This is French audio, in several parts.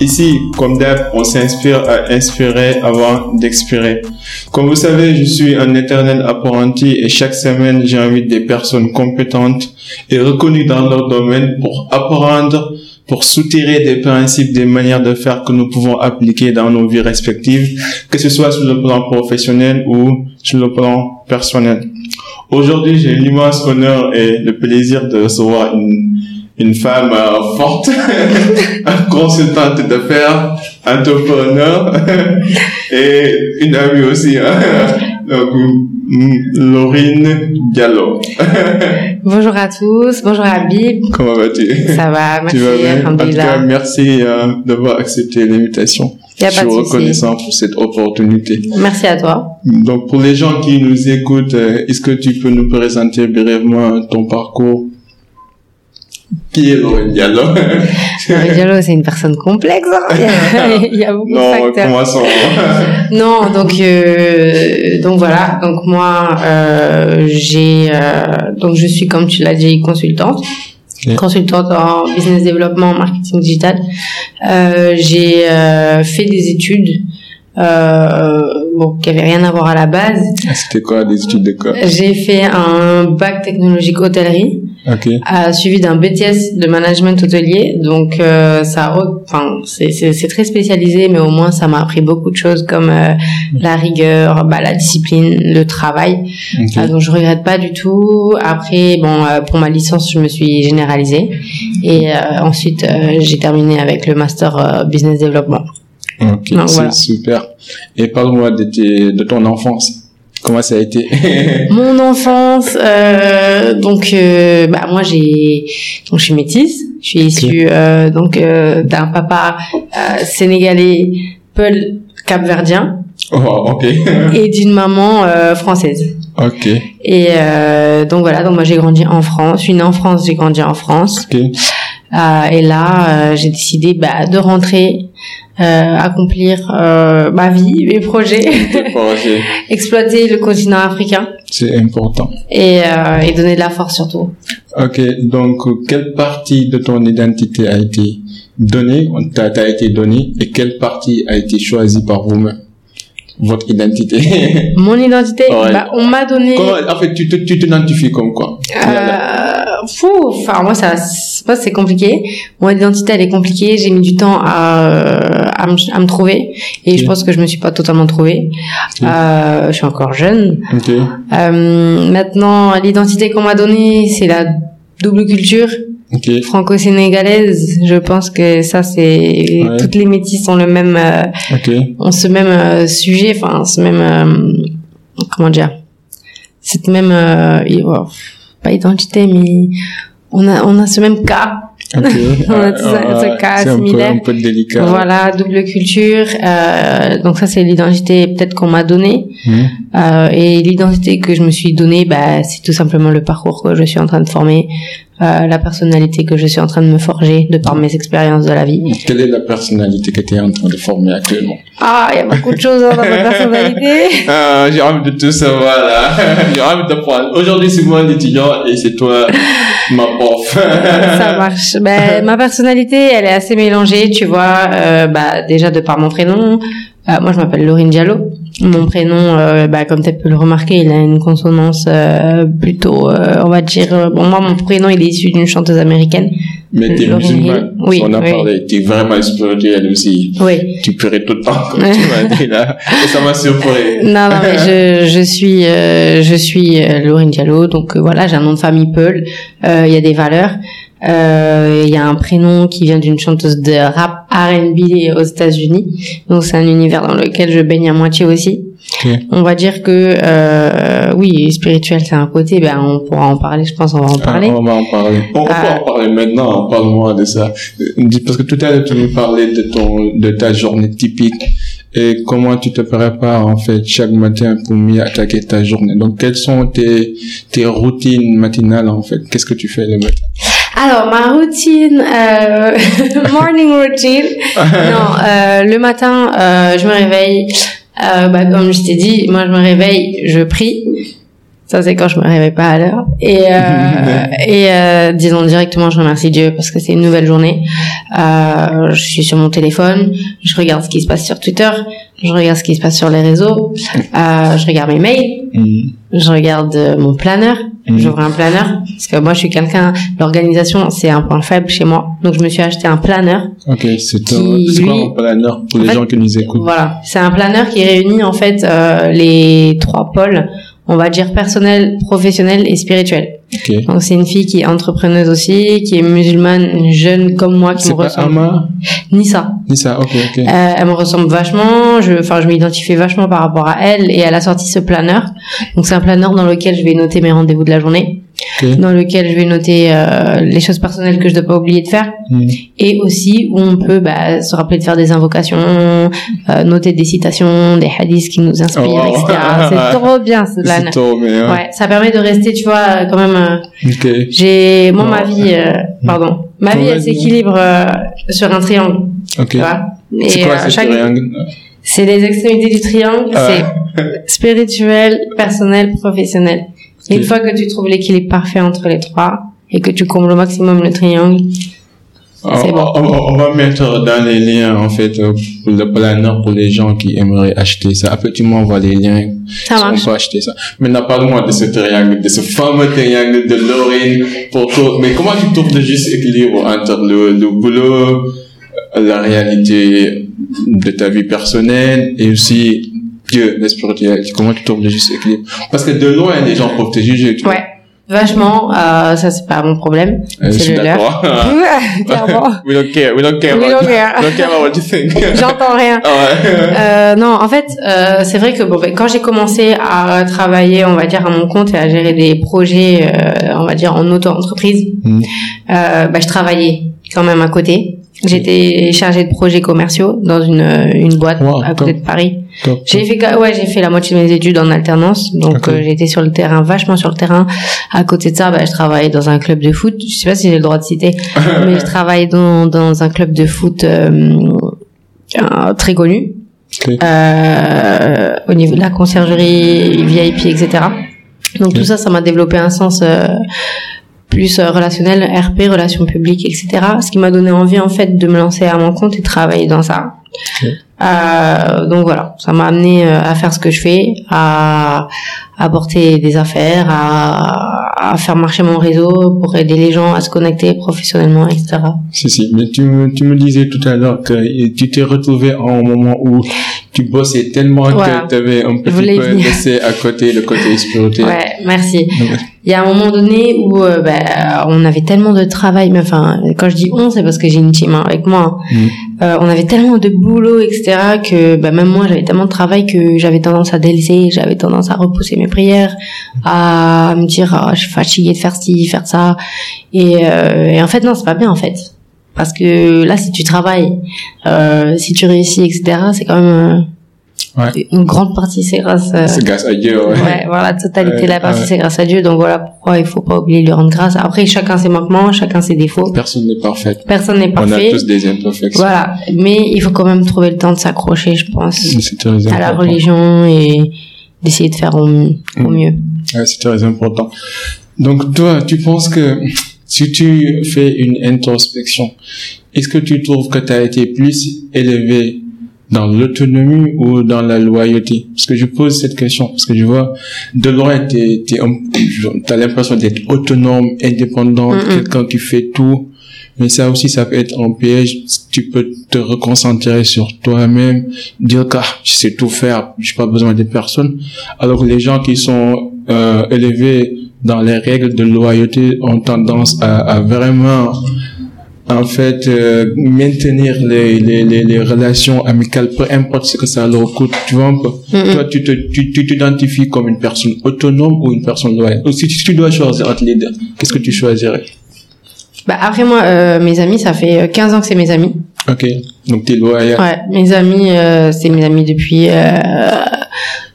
Ici, comme d'hab, on s'inspire à inspirer avant d'expirer. Comme vous savez, je suis un éternel apprenti et chaque semaine, j'invite des personnes compétentes et reconnues dans leur domaine pour apprendre, pour soutirer des principes, des manières de faire que nous pouvons appliquer dans nos vies respectives, que ce soit sur le plan professionnel ou sur le plan personnel. Aujourd'hui, j'ai l'immense honneur et le plaisir de recevoir une une femme euh, forte, consultante d'affaires, entrepreneur et une amie aussi. Hein. Donc, Laurine Diallo. bonjour à tous, bonjour Habib. Comment vas-tu? Ça va, merci. Tu vas bien? Merci euh, d'avoir accepté l'invitation. Je suis reconnaissant pour cette opportunité. Merci à toi. Donc, pour les gens qui nous écoutent, euh, est-ce que tu peux nous présenter brièvement ton parcours? Qui est Laurent Diallo? Laurent Diallo, c'est une personne complexe. Hein. Il, y a, beaucoup non, de facteurs. Commençons. non, donc euh, donc voilà. Donc moi, euh, j'ai euh, donc je suis comme tu l'as dit consultante. consultante en business développement, marketing digital. Euh, j'ai euh, fait des études euh, bon, qui avait rien à voir à la base. C'était quoi, des études de quoi? J'ai fait un bac technologique hôtellerie, okay. euh, suivi d'un BTS de management hôtelier. Donc euh, ça, enfin, c'est très spécialisé, mais au moins ça m'a appris beaucoup de choses comme euh, la rigueur, bah, la discipline, le travail. Okay. Euh, donc je regrette pas du tout. Après, bon, euh, pour ma licence, je me suis généralisée et ensuite j'ai terminé avec le master business développement. Ok, c'est super. Et parle-moi de, de ton enfance. Comment ça a été Mon enfance, euh, donc euh, bah moi j'ai donc je suis métisse, je suis issue euh, donc euh, d'un papa euh, sénégalais, peul capverdien. Oh, ok. et d'une maman euh, française. Ok. Et donc voilà, donc moi j'ai grandi en France, je suis née en France, j'ai grandi en France. Ok. Et là j'ai décidé bah, de rentrer euh, accomplir euh, ma vie, mes projets, exploiter le continent africain. C'est important. Et, euh, et donner de la force surtout. Ok, donc quelle partie de ton identité a été donnée, t'a été donnée, et quelle partie a été choisie par vous-même? Votre identité Mon identité, bah, on m'a donné. Comment, en fait, tu t'identifies comme quoi? Euh, fou, enfin moi ça, c'est compliqué. Mon identité elle est compliquée. J'ai mis du temps à à me, à me trouver et je pense que je me suis pas totalement trouvée. Euh, je suis encore jeune. Okay. Euh, maintenant, l'identité qu'on m'a donnée, c'est la double culture. Okay. franco-sénégalaise, je pense que ça c'est toutes les métis ont le même euh, okay. ont ce même euh, sujet, enfin ce même euh, comment dire, cette même oh, pas identité mais on a on a ce même cas Okay. on a ce, cas similaire. Un peu, un peu délicat. Voilà, double culture. Euh, donc ça, c'est l'identité peut-être qu'on m'a donnée. Mmh. Euh, et l'identité que je me suis donnée, bah, c'est tout simplement le parcours que je suis en train de former, euh, la personnalité que je suis en train de me forger de par mes expériences de la vie. Quelle est la personnalité que tu es en train de former actuellement? Ah, il y a beaucoup de choses dans ma personnalité. ah, j'ai envie de tout savoir là. j'ai envie de prendre. Aujourd'hui, c'est moi l'étudiant et c'est toi ma prof. Ça marche. Ben, ma personnalité, elle est assez mélangée, tu vois. Euh, bah, déjà de par mon prénom. Euh, moi, je m'appelle Laurine Diallo. Mon prénom, euh, bah, comme tu as pu le remarquer, il a une consonance euh, plutôt, on va dire. bon, moi, mon prénom, il est issu d'une chanteuse américaine. Mais t'es musulmane. Oui, on a oui. parlé. T'es vraiment spirituel aussi. Oui. Tu pleurais tout le temps, comme tu m'as dit là. Et ça m'a surpris. Non, non, mais je, je suis, je suis Laurine Diallo. Donc voilà, j'ai un nom de famille Peul. Il y a des valeurs. Euh, Il y a un prénom qui vient d'une chanteuse de rap R&B aux États-Unis. Donc c'est un univers dans lequel je baigne à moitié aussi. On va dire que euh, oui, spirituel c'est un côté. Ben on pourra en parler. Je pense on va en parler. Ah, on va en parler. On, Ah. peut en parler maintenant. Parle-moi de ça. Euh, Parce que tout à l'heure, tu nous parlais de ton, de ta journée typique et comment tu te prépares, en fait, chaque matin pour mieux attaquer ta journée. Donc, quelles sont tes, tes routines matinales, en fait? Qu'est-ce que tu fais le matin? Alors ma routine, euh, morning routine. non, euh, le matin, euh, je me réveille. Euh, bah, comme je t'ai dit, moi je me réveille, je prie. Ça, c'est quand je me réveille pas à l'heure. Et, euh, et euh, disons directement, je remercie Dieu parce que c'est une nouvelle journée. Euh, je suis sur mon téléphone, je regarde ce qui se passe sur Twitter, je regarde ce qui se passe sur les réseaux, euh, je regarde mes mails, Mhm. je regarde mon planeur, Mhm. j'ouvre un planeur parce que moi, je suis quelqu'un. L'organisation, c'est un point faible chez moi, donc je me suis acheté un planeur. Ok, c'est Qui, quoi un planeur pour en les fait, gens qui nous écoutent? Voilà, c'est un planeur qui réunit en fait euh, les trois pôles, on va dire personnel, professionnel et spirituel. Ok. Donc c'est une fille qui est entrepreneuse aussi, qui est musulmane, jeune comme moi, qui me pas ressemble. Ama Ni ça. Ni ça, ok, ok. Euh, elle me ressemble vachement. Je, enfin, je m'identifie vachement par rapport à elle et elle a sorti ce planeur. Donc c'est un planeur dans lequel je vais noter mes rendez-vous de la journée, Dans lequel je vais noter euh, les choses personnelles que je dois pas oublier de faire Mhm. et aussi où on peut bah, se rappeler de faire des invocations, euh, noter des citations, des hadiths qui nous inspirent, Oh, etc. C'est trop bien ce C'est planeur. trop bien. Ouais, ça permet de rester, tu vois, quand même. euh, j'ai moi ma vie, euh, pardon, ma vie elle s'équilibre sur un triangle, Ok. tu vois. C'est Et quoi ce chaque- triangle c'est les extrémités du triangle, Ah. c'est spirituel, personnel, professionnel. Une fois que tu trouves l'équilibre parfait entre les trois et que tu combles au maximum le triangle, on, bon. on- on va mettre dans les liens, en fait, euh, pour le planeur pour les gens qui aimeraient acheter ça. Après, tu m'envoies les liens. ça marche. On peut acheter ça. Maintenant, parle-moi de ce triangle, de ce fameux triangle de Lorraine pour toi. Mais comment tu trouves le juste équilibre entre le, le boulot, la réalité de ta vie personnelle et aussi Dieu, la spiritualité? Comment tu trouves le juste équilibre? Parce que de loin, les gens peuvent te juger. tu vois. Ouais, vachement. Euh, ça c'est pas mon problème. Euh, c'est le leur. Clairement. we don't care, we don't care We don't care. we don't care about what you think. J'entends rien. Ah ouais. Euh, non, en fait, euh, c'est vrai que bon, ben, quand j'ai commencé à travailler, on va dire à mon compte et à gérer des projets, euh, on va dire en auto-entreprise, Mm. euh, bah, je travaillais quand même à côté. J'étais chargée de projets commerciaux dans une euh, une boîte Wow, à côté top. de Paris. J'ai fait ouais, j'ai fait la moitié de mes études en alternance, donc euh, j'étais sur le terrain, vachement sur le terrain. À côté de ça, bah, je travaillais dans un club de foot. Je sais pas si j'ai le droit de citer, mais je travaillais dans dans un club de foot euh, très connu euh, au niveau de la conciergerie VIP, etc. Donc tout ça, ça m'a développé un sens euh, plus euh, relationnel, RP, relations publiques, etc. Ce qui m'a donné envie en fait de me lancer à mon compte et travailler dans ça. Euh, donc voilà, ça m'a amené euh, à faire ce que je fais, à apporter des affaires, à, à faire marcher mon réseau pour aider les gens à se connecter professionnellement, etc. Si, si, mais tu me, tu me disais tout à l'heure que tu t'es retrouvé à un moment où tu bossais tellement que tu avais un petit peu venir. laissé à côté le côté spirituel. Ouais, merci. Il y a un moment donné où euh, ben, on avait tellement de travail, mais enfin, quand je dis on, c'est parce que j'ai une team hein, avec moi. hein. Mm. Euh, on avait tellement de boulot, etc., que ben, même moi, j'avais tellement de travail que j'avais tendance à délaisser, j'avais tendance à repousser mes prières, à me dire, Ah, je suis fatiguée de faire ci, faire ça. Et, euh, et en fait, non, c'est pas bien, en fait. Parce que là, si tu travailles, euh, si tu réussis, etc., c'est quand même euh, Ouais. une grande partie, c'est grâce... euh, C'est grâce à Dieu, ouais. Ouais, voilà, la totalité Ouais, de la partie, ouais. c'est grâce à Dieu. Donc voilà pourquoi il faut pas oublier de lui rendre grâce. Après, chacun ses manquements, chacun ses défauts. Personne n'est parfait. Personne n'est On a parfait. tous des imperfections. Voilà. Mais il faut quand même trouver le temps de s'accrocher, je pense, à la religion et d'essayer de faire au, Mm. mieux. Ouais, c'est très important. Donc toi, tu penses que si tu fais une introspection, est-ce que tu trouves que tu as été plus élevé dans l'autonomie ou dans la loyauté? Parce que je pose cette question, parce que je vois, de loin, tu as l'impression d'être autonome, indépendant, quelqu'un qui fait tout. Mais ça aussi, ça peut être un piège. Tu peux te reconcentrer sur toi-même, dire que ah, je sais tout faire, j'ai pas besoin de personne. Alors que les gens qui sont euh, élevés dans les règles de loyauté ont tendance à, à vraiment en fait euh, maintenir les, les, les, les relations amicales peu importe ce que ça leur coûte tu vois Mm-mm. toi tu te tu tu t'identifies comme une personne autonome ou une personne loyale? Ou si tu dois choisir entre les deux qu'est-ce que tu choisirais? Bah après moi, euh, mes amis, ça fait euh, 15 ans que c'est mes amis. ok donc t'es loyal Ouais, mes amis, euh, c'est mes amis depuis euh,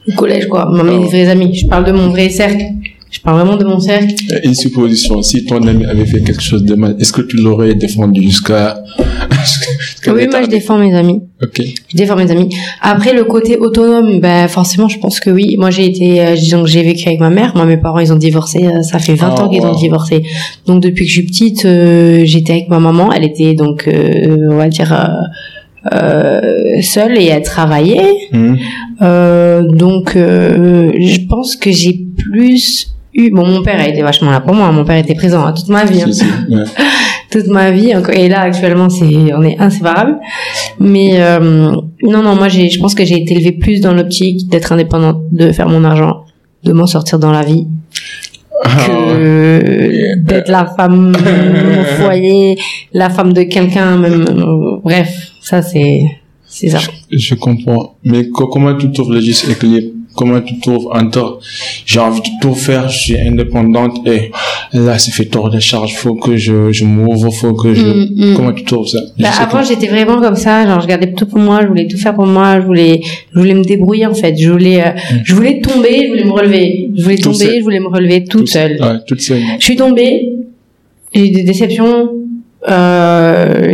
le collège, quoi. Mes Oh. vrais amis. Je parle de mon vrai cercle. Je parle vraiment de mon cercle. Une supposition, si ton ami avait fait quelque chose de mal, est-ce que tu l'aurais défendu jusqu'à... oui, moi je défends mes amis. Ok. Je défends mes amis. Après le côté autonome, ben forcément je pense que oui. Moi j'ai été, euh, disons que j'ai vécu avec ma mère. Moi mes parents ils ont divorcé, euh, ça fait 20 Oh, ans qu'ils ont divorcé. Donc depuis que je suis petite, euh, j'étais avec ma maman. Elle était donc, euh, on va dire, euh, euh, seule et elle travaillait. Hmm. Euh, donc, euh, je pense que j'ai plus eu. Bon, mon père a été vachement là pour moi. Mon père était présent hein, toute ma vie, hein. Si, si, ouais. toute ma vie. Et là, actuellement, c'est on est inséparables. Mais euh, non, non, moi, je pense que j'ai été élevée plus dans l'optique d'être indépendante, de faire mon argent, de m'en sortir dans la vie, Ah, que d'être la femme au foyer, la femme de quelqu'un, même. euh, bref, ça c'est, c'est ça. Je comprends. Mais co- comment tu trouves le juste équilibre Comment tu trouves entre j'ai envie de tout faire, je suis indépendante et là c'est fait tort de charge, faut que je, je m'ouvre, faut que je... Mm, mm. Comment tu trouves ça? Bah, avant, j'étais vraiment comme ça. Genre, je gardais tout pour moi. Je voulais tout faire pour moi. Je voulais, je voulais me débrouiller en fait. Je voulais, euh, je voulais tomber. Je voulais me relever. Je voulais Tout tomber. seul. Je voulais me relever toute seule. Ouais, toute seule. Je suis tombée. J'ai eu des déceptions. Euh,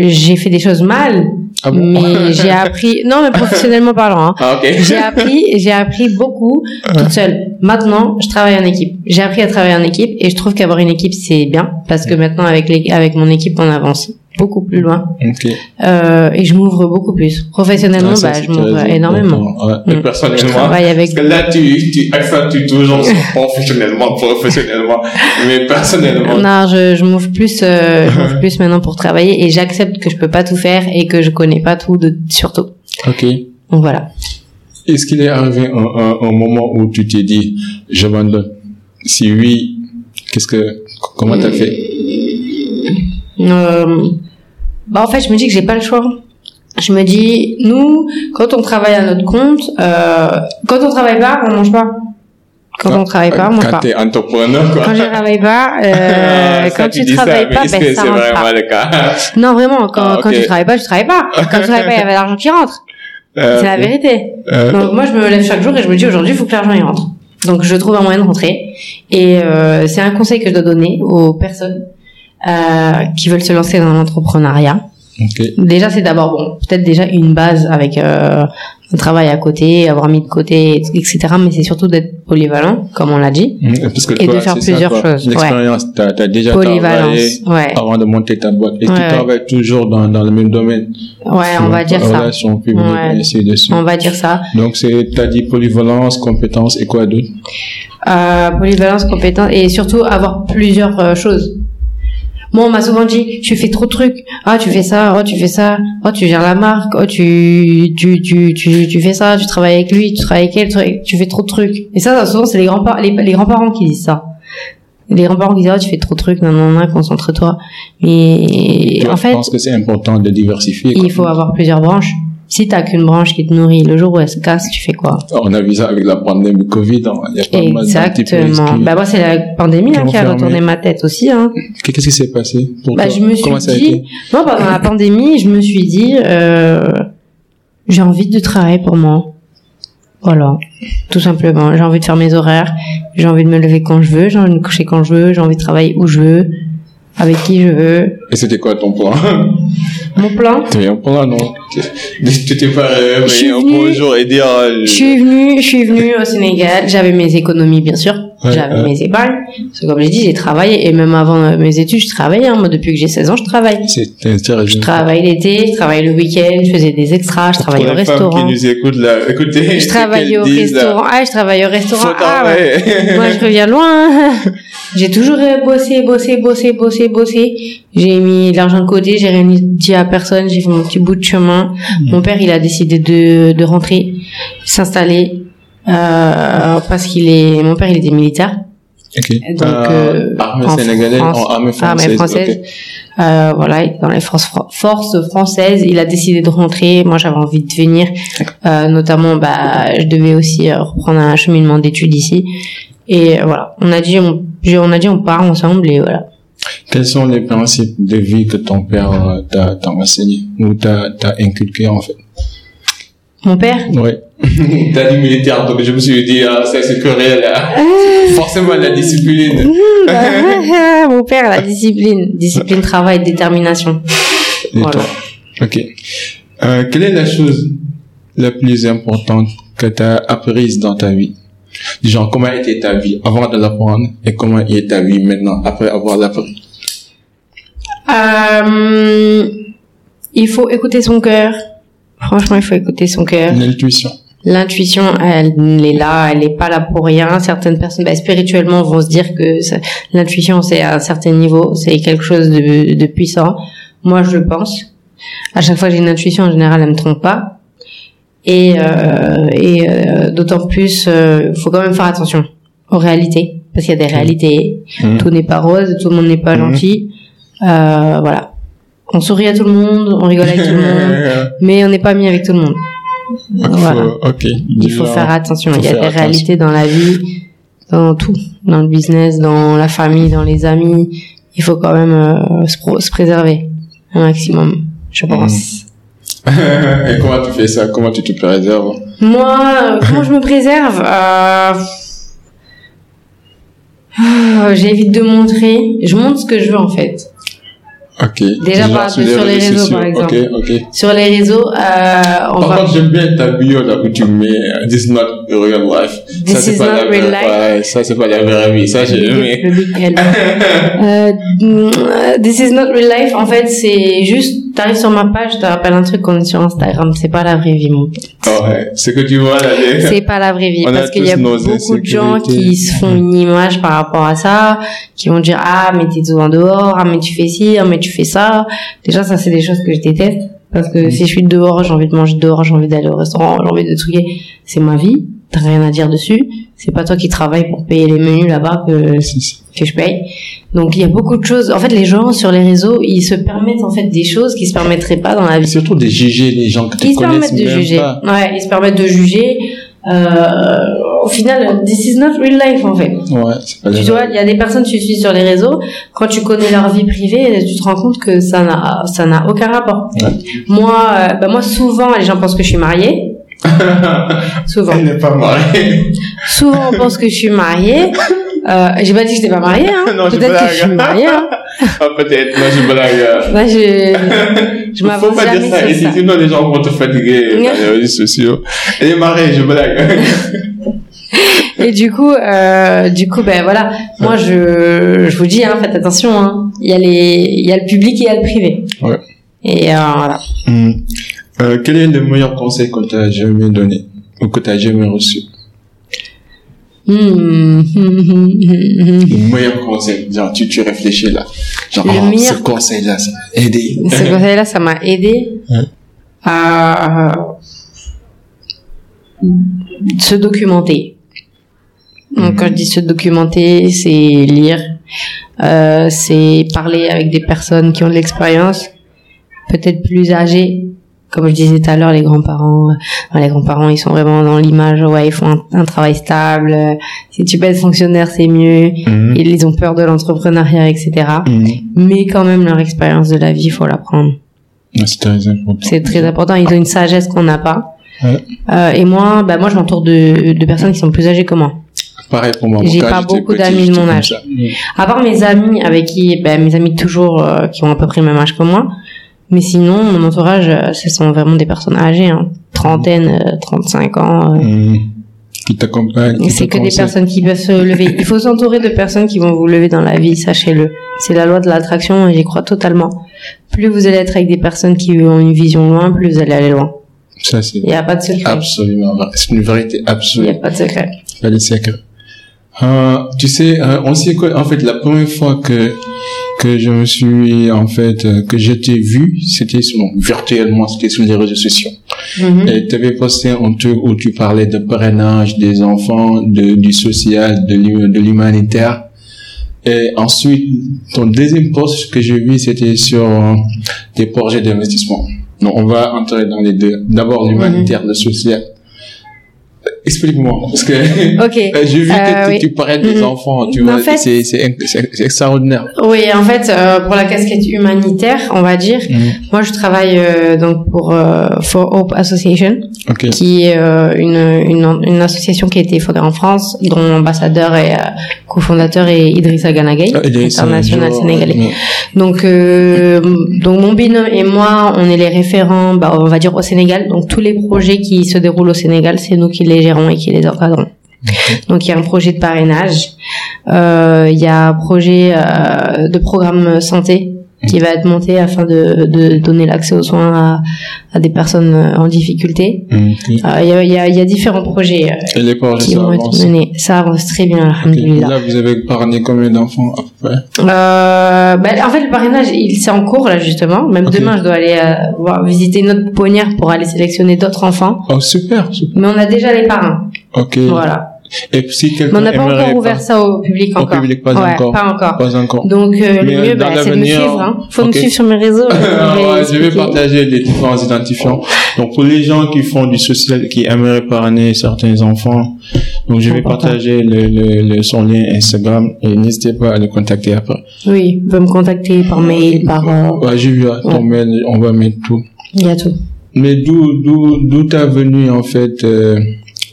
j'ai fait des choses mal. Ah bon? mais j'ai appris. Non, mais professionnellement parlant. Hein. Ah. J'ai appris, j'ai appris beaucoup toute seule. Maintenant, je travaille en équipe. J'ai appris à travailler en équipe et je trouve qu'avoir une équipe c'est bien parce que maintenant avec les, avec mon équipe on avance beaucoup plus loin Ok. euh, et je m'ouvre beaucoup plus. Professionnellement, ça, bah, je m'ouvre énormément. Ouais. Et Mm. Je personnellement, travaille avec. parce que là tu, tu accentues toujours sur professionnellement, professionnellement, mais personnellement. Non, je, je m'ouvre plus, euh, je m'ouvre plus maintenant pour travailler et j'accepte que je peux pas tout faire et que je connais pas tout de, surtout. Ok. Donc voilà. Est-ce qu'il est arrivé un, un, un moment où tu t'es dit, j'abandonne? Si oui, qu'est-ce que, comment t'as fait? Euh, bah en fait, je me dis que j'ai pas le choix. Je me dis, nous, quand on travaille à notre compte, euh, quand on travaille pas, on mange pas. Quand on travaille pas, on mange Quand pas. t'es entrepreneur, quoi. Quand je travaille pas, euh, ça, quand tu travailles pas, ben que ça vraiment pas. le cas? Non, vraiment, quand, Ah, quand ok. tu travailles pas, tu travailles pas. Quand tu travailles pas, il y avait l'argent qui rentre. Euh, C'est la vérité. euh, Donc moi, je me lève chaque jour et je me dis aujourd'hui, il faut que l'argent y rentre. Donc je trouve un moyen de rentrer. Et euh, c'est un conseil que je dois donner aux personnes euh, qui veulent se lancer dans l'entrepreneuriat. Déjà, c'est d'abord bon, peut-être déjà une base avec euh, un travail à côté, avoir mis de côté, etc. Mais c'est surtout d'être polyvalent, comme on l'a dit. Mm, Parce que Et toi, de faire ça, plusieurs choses, ouais. L'expérience, t'as, t'as déjà travaillé Polyvalence, ouais, avant de monter ta boîte. Et Ouais, tu ouais. travailles toujours dans, dans le même domaine. ouais, on va dire ça. Relations publiques, Ouais. et ainsi de suite. On va dire ça. Donc, c'est, t'as dit polyvalence, compétence et quoi d'autre? Euh, polyvalence, compétence et surtout avoir plusieurs euh, choses. Moi, on m'a souvent dit, tu fais trop de trucs. Ah, tu fais ça, oh, tu fais ça, oh, tu gères la marque, oh, tu, tu, tu, tu, tu fais ça, tu travailles avec lui, tu travailles avec elle, tu, fais trop de trucs. Et ça, souvent, c'est les grands-parents, les, les grands-parents qui disent ça. Les grands-parents qui disent, oh, tu fais trop de trucs, non, non, non, concentre-toi. Mais, en Je fait, pense que c'est important de diversifier. il faut avoir plusieurs branches. Si t'as qu'une branche qui te nourrit, le jour où elle se casse, tu fais quoi? On a vu ça avec la pandémie Covid. hein. Il y a pas Exactement. qui- Bah, moi, c'est la pandémie, là, ont qui a retourné ma tête aussi, hein. Qu'est-ce qui s'est passé pour Bah, toi je me suis Comment ça a dit, été moi, pendant la pandémie, je me suis dit, euh, j'ai envie de travailler pour moi. Voilà. Tout simplement. J'ai envie de faire mes horaires. J'ai envie de me lever quand je veux. J'ai envie de me coucher quand je veux. J'ai envie de travailler où je veux. Avec qui je veux. Et c'était quoi ton plan? Mon plan. T'avais un plan, non Tu t'es pas réveillé un venue- beau jour et dire... euh, Je suis venue, je suis venue au Sénégal. J'avais mes économies, bien sûr. Ouais, J'avais ouais. mes épargnes. Que comme j'ai dit, j'ai travaillé. Et même avant euh, mes études, je travaillais. hein. Moi, depuis que j'ai 16 ans, je travaille. C'est intéressant. Je travaille l'été, je travaille le week-end, je faisais des extras, je travaille Pour au restaurant. qui nous écoutent là, écoutez. Je qu'elles au restaurant. Ah, je travaille au restaurant. Ah, ouais. Moi, je reviens loin. J'ai toujours euh, bossé, bossé, bossé, bossé, bossé. J'ai mis de l'argent de côté, j'ai rien dit à personne, j'ai fait mon petit bout de chemin. Mm. Mon père, il a décidé de, de rentrer, s'installer, euh, parce qu'il est, mon père, il était militaire. Ok. Donc, Euh, euh, armée en sénégalaise, France, en armée française. armée française. ok. Euh, voilà, il était dans les forces, forces françaises. Il a décidé de rentrer. Moi, j'avais envie de venir. Euh, notamment, bah, je devais aussi euh, reprendre un cheminement d'études ici. Et euh, voilà, on a dit, on, on a dit, on part ensemble et voilà. Quels sont les principes de vie que ton père euh, t'a enseigné ou t'a inculqué en fait? Mon père, Ouais. T'as dit militaire, donc je me suis dit, ah, ça c'est que réel, là. Forcément, la discipline. Bah, Mon père, la discipline. Discipline, travail, détermination. Et Voilà. toi Ok. Euh, quelle est la chose la plus importante que tu as apprise dans ta vie? Genre, comment était ta vie avant de l'apprendre et comment est ta vie maintenant après avoir l'appris Euh, il faut écouter son cœur. Franchement, il faut écouter son cœur. L'intuition. L'intuition, elle est là, elle n'est pas là pour rien. Certaines personnes, bah, spirituellement, vont se dire que ça- l'intuition, c'est à un certain niveau, c'est quelque chose de, de puissant. Moi, je le pense. À chaque fois que j'ai une intuition, en général, elle me trompe pas. Et, euh, et euh, d'autant plus, il faut quand même faire attention aux réalités, parce qu'il y a des réalités. Mhm. Tout n'est pas rose, tout le monde n'est pas Mhm. gentil. Euh, voilà. On sourit à tout le monde, on rigole avec tout le monde, mais on n'est pas mis avec tout le monde. Voilà. Faut- ok. Il faut faire attention. faut Il y a des attention. réalités dans la vie, dans tout, dans le business, dans la famille, dans les amis. Il faut quand même euh, se, préserver un maximum, je pense. et comment tu fais ça? Comment tu te préserves? Moi, euh, comment je me préserve euh... J'évite de montrer. Je montre ce que je veux en fait. Ok. Déjà, Genre par- sur les réseaux, sociaux. par exemple. Ok, ok. Sur les réseaux, euh, on Par va. contre, j'aime bien ta bio là où tu mets This is not real life. This c'est is pas not la real life. ouais, ça, c'est pas la vraie vie. Ça, j'ai aimé. Mm, this is not real life. En fait, c'est juste, t'arrives sur ma page, je te rappelle un truc qu'on est sur Instagram. C'est pas la vraie vie, mon pote. Oh, ouais. C'est que tu vois là. les- C'est pas la vraie vie. On parce qu'il y a beaucoup de gens qui se font une image par rapport à ça, qui vont dire, ah, mais t'es souvent dehors, ah, mais tu fais ci, ah, mais tu fais ça. Déjà, ça, c'est des choses que je déteste. Parce que si je suis dehors, j'ai envie de manger dehors, j'ai envie d'aller au restaurant, j'ai envie de truquer. C'est ma vie. T'as rien à dire dessus. C'est pas toi qui travailles pour payer les menus là-bas que que je paye. Donc il y a beaucoup de choses. En fait, les gens sur les réseaux, ils se permettent en fait des choses qui se permettraient pas dans la Et vie. surtout de juger les gens que tu Ils se connais permettent de juger. pas. Ouais, ils se permettent de juger. Euh, au final, this is not real life en fait. Ouais, pas Tu vois, il y a des personnes que tu suis sur les réseaux. Quand tu connais leur vie privée, tu te rends compte que ça n'a ça n'a aucun rapport. Ouais. Moi, euh, bah moi souvent les gens pensent que je suis mariée. souvent. Elle n'est pas mariée. Souvent on pense que je suis mariée. Euh, j'ai pas dit que j'étais pas mariée. Hein. Non, je Peut-être que je suis mariée. Hein. Ah, peut-être. Non, je blague. Moi, je, je Faut m'avance pas jamais dire ça sur ici, ça. sinon les gens vont te fatiguer dans les réseaux sociaux. Elle est mariée, je blague. Et du coup, euh, du coup, ben voilà. Moi, je, je vous dis, hein, faites attention. Hein. Il y a les, il y a le public et il y a le privé. Ouais. Et euh, voilà. Hmm. Euh, quel est le meilleur conseil qu'on t'a jamais donné ou que t'as jamais reçu? Hmm. Le meilleur conseil, genre tu, tu réfléchis là. Genre, oh, meilleur- ce conseil-là, ça m'a aidé. Ce conseil-là, ça m'a aidé à se documenter. Donc, quand je dis se documenter, c'est lire, euh, c'est parler avec des personnes qui ont de l'expérience, peut-être plus âgées. Comme je disais tout à l'heure, les grands-parents, enfin, les grands-parents, ils sont vraiment dans l'image, ouais, ils font un, un travail stable. euh, Si tu peux être fonctionnaire, c'est mieux. Mhm. Ils, ont peur de l'entrepreneuriat, etc. Mhm. Mais quand même, leur expérience de la vie, faut l'apprendre. Ouais, C'est très important. C'est très important. Ils ont une sagesse qu'on n'a pas. Ouais. Euh, et moi, bah moi, je m'entoure de, de personnes qui sont plus âgées que moi. Pareil pour moi. J'ai pas beaucoup d'amis de mon âge. À part mes amis avec qui, bah, mes amis toujours euh, qui ont à peu près le même âge que moi. Mais sinon, mon entourage, euh, ce sont vraiment des personnes âgées, hein. trentaine, euh, 35 ans. euh. Mhm. Qui t'accompagnent. C'est que des personnes qui peuvent se lever. Il faut s'entourer de personnes qui vont vous lever dans la vie, sachez-le. C'est la loi de l'attraction et j'y crois totalement. Plus vous allez être avec des personnes qui ont une vision loin, plus vous allez aller loin. Ça, c'est Il n'y a pas de secret. absolument. C'est une vérité Il n'y a absolue. pas de secret. Pas de secret. Euh, tu sais, euh, on co- en fait, la première fois que, que je me suis, en fait, euh, que je t'ai vu, c'était sur, bon, virtuellement, c'était sur les réseaux sociaux. Mhm. Et tu avais posté un truc où tu parlais de parrainage des enfants, de, du social, de de l'humanitaire. Et ensuite, ton deuxième post que j'ai vu, c'était sur euh, des projets d'investissement. Donc, on va entrer dans les deux. D'abord, l'humanitaire, le social. Explique-moi. Parce que Ok. j'ai vu que Euh, tu, oui. tu parlais des enfants, tu Mais en vois. fait- c'est, extraordinaire. Oui, en fait, euh, pour la casquette humanitaire, on va dire, moi je travaille euh, donc pour euh, For Hope Association, qui est euh, une, une, une association qui a été fondée en France, dont l'ambassadeur et euh, cofondateur est Idrissa Ganagay, Ah, international sénégalais. ouais. Donc, euh, donc mon binôme et moi, on est les référents, bah, on va dire au Sénégal. Donc tous les projets qui se déroulent au Sénégal, c'est nous qui les gérons et qui les encadrons. Donc il y a un projet de parrainage, euh, il y a un projet euh, de programme santé qui va être monté afin de, de donner l'accès aux soins à, à des personnes euh, en difficulté. Ok. Euh, Il y, a, il y, y a différents projets euh, Et les projets, qui avance. être menés. Ça avance très bien, alhamdoulilah. Là, vous avez parrainé combien d'enfants à Euh, bah, en fait, le parrainage, il c'est en cours là justement. Même demain, je dois aller euh, voir visiter notre pouponnière pour aller sélectionner d'autres enfants. Oh, super, super. Mais on a déjà les parrains. Ok. Voilà. Et si Mais quelqu'un on n'a pas encore ouvert ça au public Au encore. public, pas ouais, encore. Pas encore. Pas encore. Donc euh, le mieux, bah, c'est de me suivre. Hein. Faut me suivre sur mes réseaux. Ah, je vais partager les différents identifiants. Donc pour les gens qui font du social, qui aimeraient parrainer certains enfants, donc je vais important. partager le, le, le- son lien Instagram et n'hésitez pas à le contacter après. Oui, vous pouvez me contacter par mail, par. euh, Ouais, j'ai vu ton Ouais. mail, on va mettre tout. Il y a tout. Mais d'où d'où d'où t'as venu en fait euh,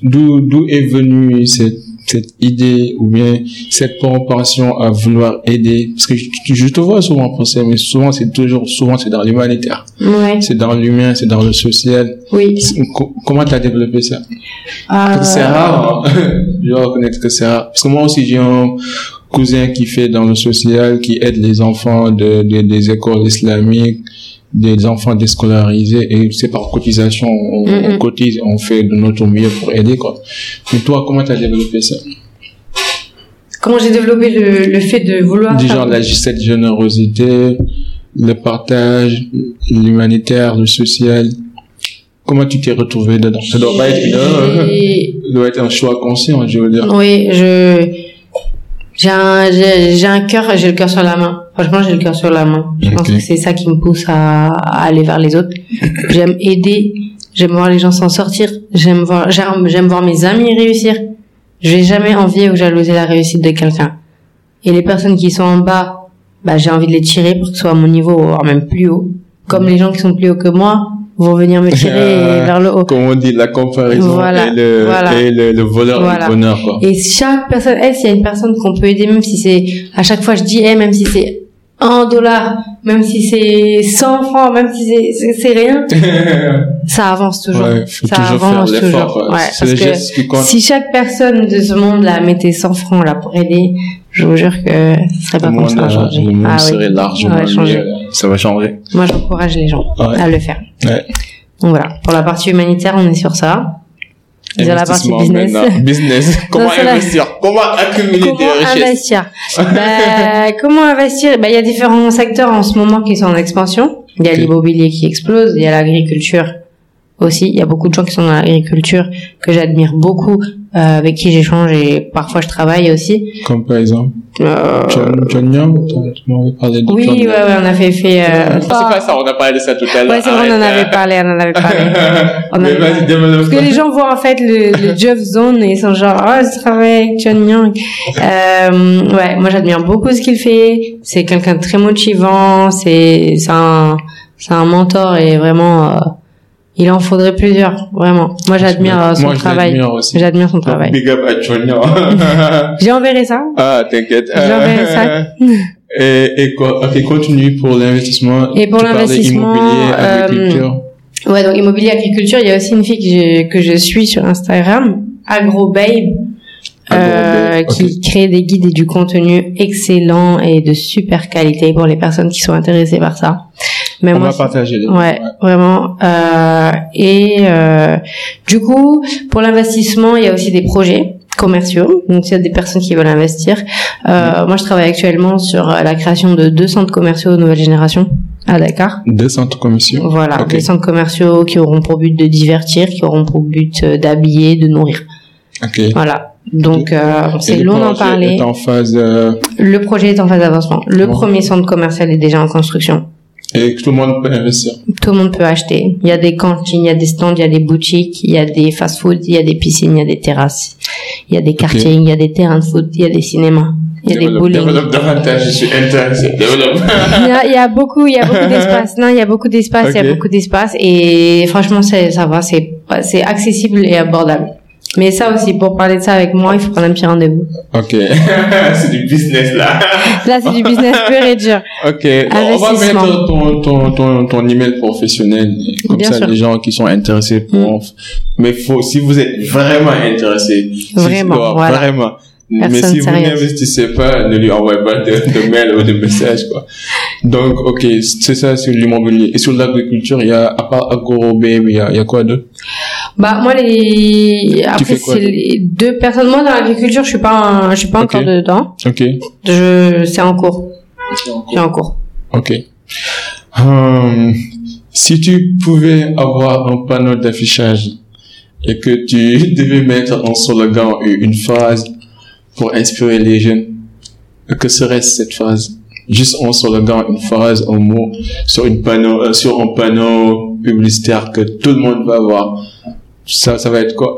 d'où d'où est venue cette cette idée ou bien cette propension à vouloir aider? Parce que je, je te vois souvent penser mais souvent c'est toujours souvent c'est dans l'humanitaire Ouais. c'est dans l'humain c'est dans le social Oui. Comment t'as développé ça? Parce que Euh, c'est rare hein. je dois reconnaître que c'est rare parce que moi aussi j'ai un cousin qui fait dans le social qui aide les enfants de, de- des écoles islamiques des enfants déscolarisés et c'est par cotisation on, on cotise on fait de notre mieux pour aider quoi. Mais toi comment t'as développé ça? Comment j'ai développé le, le fait de vouloir. faire- genre la, cette générosité le partage l'humanitaire le social. Comment tu t'es retrouvé dedans? Ça doit pas être une ça doit être un choix conscient je veux dire. Oui, je j'ai un j'ai j'ai un cœur, j'ai le cœur sur la main. Franchement, j'ai le cœur sur la main. Je pense que c'est ça qui me pousse à, à aller vers les autres. J'aime aider, j'aime voir les gens s'en sortir, j'aime voir j'aime j'aime voir mes amis réussir. Je vais jamais envier ou jalouser la réussite de quelqu'un. Et les personnes qui sont en bas, bah j'ai envie de les tirer pour qu'ils soient à mon niveau voire même plus haut. Comme les gens qui sont plus hauts que moi vont venir me tirer Ah. vers le haut. comme on dit la comparaison Voilà, et le voilà. et le, le voleur Voilà. du bonheur quoi Et chaque personne, elle, s'il y a une personne qu'on peut aider, même si c'est, à chaque fois je dis, eh, même si c'est un dollar, même si c'est 100 francs, même si c'est, rien, ça avance toujours. ouais ça toujours avance toujours. Ouais, parce que qui si chaque personne de ce monde-là mettait 100 francs là pour aider, je vous jure que ce serait pas le comme ça euh, le monde Ah oui. Ouais, changer. ça va changer Moi, j'encourage les gens Ouais. à le faire. Ouais. Donc voilà. Pour la partie humanitaire, on est sur ça. Sur la partie business. business comment la- investir comment accumuler Comment des richesses investir bah, Comment investir bah, Il y a différents secteurs en ce moment qui sont en expansion. Il y a l'immobilier qui explose, il y a l'agriculture aussi. Il y a beaucoup de gens qui sont dans l'agriculture que j'admire beaucoup, euh, avec qui j'échange et parfois je travaille aussi. comme par exemple Euh, John John Young parlé de oui, John ouais, ouais, on a fait fait. Euh, c'est pas ça on a parlé de ça tout à l'heure Ouais, c'est vrai, on en avait hein. parlé, on en avait parlé. On mais avait- vas-y développe Parce que les gens voient en fait le, le Jeff Zone et ils sont genre ah je travaille avec John Young. Euh, ouais, moi j'admire beaucoup ce qu'il fait. C'est quelqu'un de très motivant. C'est c'est un c'est un mentor et vraiment euh, il en faudrait plusieurs vraiment. Moi j'admire euh, son Moi, travail. J'admire son travail. Big up à. J'ai enverré ça. ah, t'inquiète. J'enverrai ça. Et, et quoi, ok, continue pour l'investissement. Et pour l'investissement, Immobilier, euh, agriculture. Ouais, donc immobilier agriculture, il y a aussi une fille que je, que je suis sur Instagram, AgroBabe, euh, qui crée des guides et du contenu excellent et de super qualité pour les personnes qui sont intéressées par ça. Mais On moi, va partager les Ouais, vraiment. Euh, et euh, du coup, pour l'investissement, il y a aussi des projets commerciaux. Donc, il y a des personnes qui veulent investir. Euh, Moi, je travaille actuellement sur la création de deux centres commerciaux de nouvelle génération à Dakar. Deux centres commerciaux? Voilà, Ok. des centres commerciaux qui auront pour but de divertir, qui auront pour but d'habiller, de nourrir. Ok. Voilà. Donc, euh, c'est long d'en parler. est en phase, euh, Le projet est en phase d'avancement. Le premier centre commercial est déjà en construction. Et que tout le monde peut investir. Tout le monde peut acheter. Il y a des cantines, il y a des stands, il y a des boutiques, il y a des fast-food, il y a des piscines, il y a des terrasses, il y a des quartiers, il y a des terrains de foot, il y a des cinémas. Il y a des bowling. Développe davantage, je suis intéressé. Développe. il, y a, il y a beaucoup, il y a beaucoup d'espace. Non, il y a beaucoup d'espace, il y a beaucoup d'espace et franchement, ça va, c'est, c'est accessible et abordable. Mais ça aussi, pour parler de ça avec moi, il faut prendre un petit rendez-vous. Ok. c'est du business là. Là, c'est du business pur et dur. Ok. On va mettre ton, ton, ton, ton email professionnel. Comme Bien ça, sûr. Les gens qui sont intéressés pourront. Mais faut, si vous êtes vraiment intéressé. si- Vraiment, voilà. Vraiment. Mais si vous n'investissez pas, ne lui envoyez pas de, de mail ou de message, quoi. Donc, ok, c'est ça sur l'immobilier. Et sur l'agriculture, il y a, à part AgroBM, il y a, il y a quoi d'autre? Bah moi les après c'est les deux personnes moi dans l'agriculture je suis pas un- je suis pas encore dedans Ok. je c'est en cours c'est en cours Ok. Hum, si tu pouvais avoir un panneau d'affichage et que tu devais mettre en slogan ou une phrase pour inspirer les jeunes, que serait cette phrase? Juste un slogan, une phrase, un mot sur une panneau, euh, sur un panneau publicitaire que tout le monde va voir. Ça, ça va être quoi?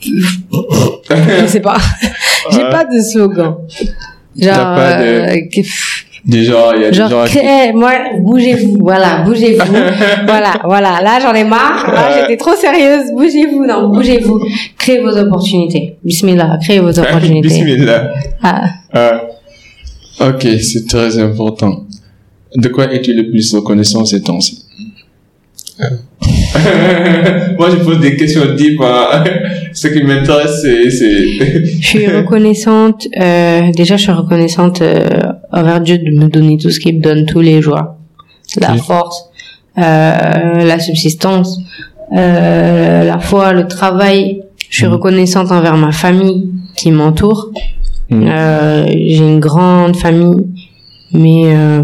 Je sais pas. J'ai pas de slogan. Genre pas de- euh, Déjà, il y a des gens genre qui- créez- moi bougez-vous voilà bougez-vous voilà voilà là j'en ai marre là j'étais trop sérieuse bougez-vous non bougez-vous créez vos opportunités bismillah créez vos opportunités Bismillah. ah. Ah, ok, c'est très important. De quoi es-tu le plus reconnaissant ces temps-ci? Moi, je pose des questions deep. hein. Ce qui m'intéresse, c'est... Je suis reconnaissante, euh, déjà je suis reconnaissante euh, envers Dieu de me donner tout ce qu'il me donne tous les jours. La force, euh, la subsistance, la foi, le travail. Je suis Mhm. reconnaissante envers ma famille qui m'entoure. Euh, J'ai une grande famille, mais euh,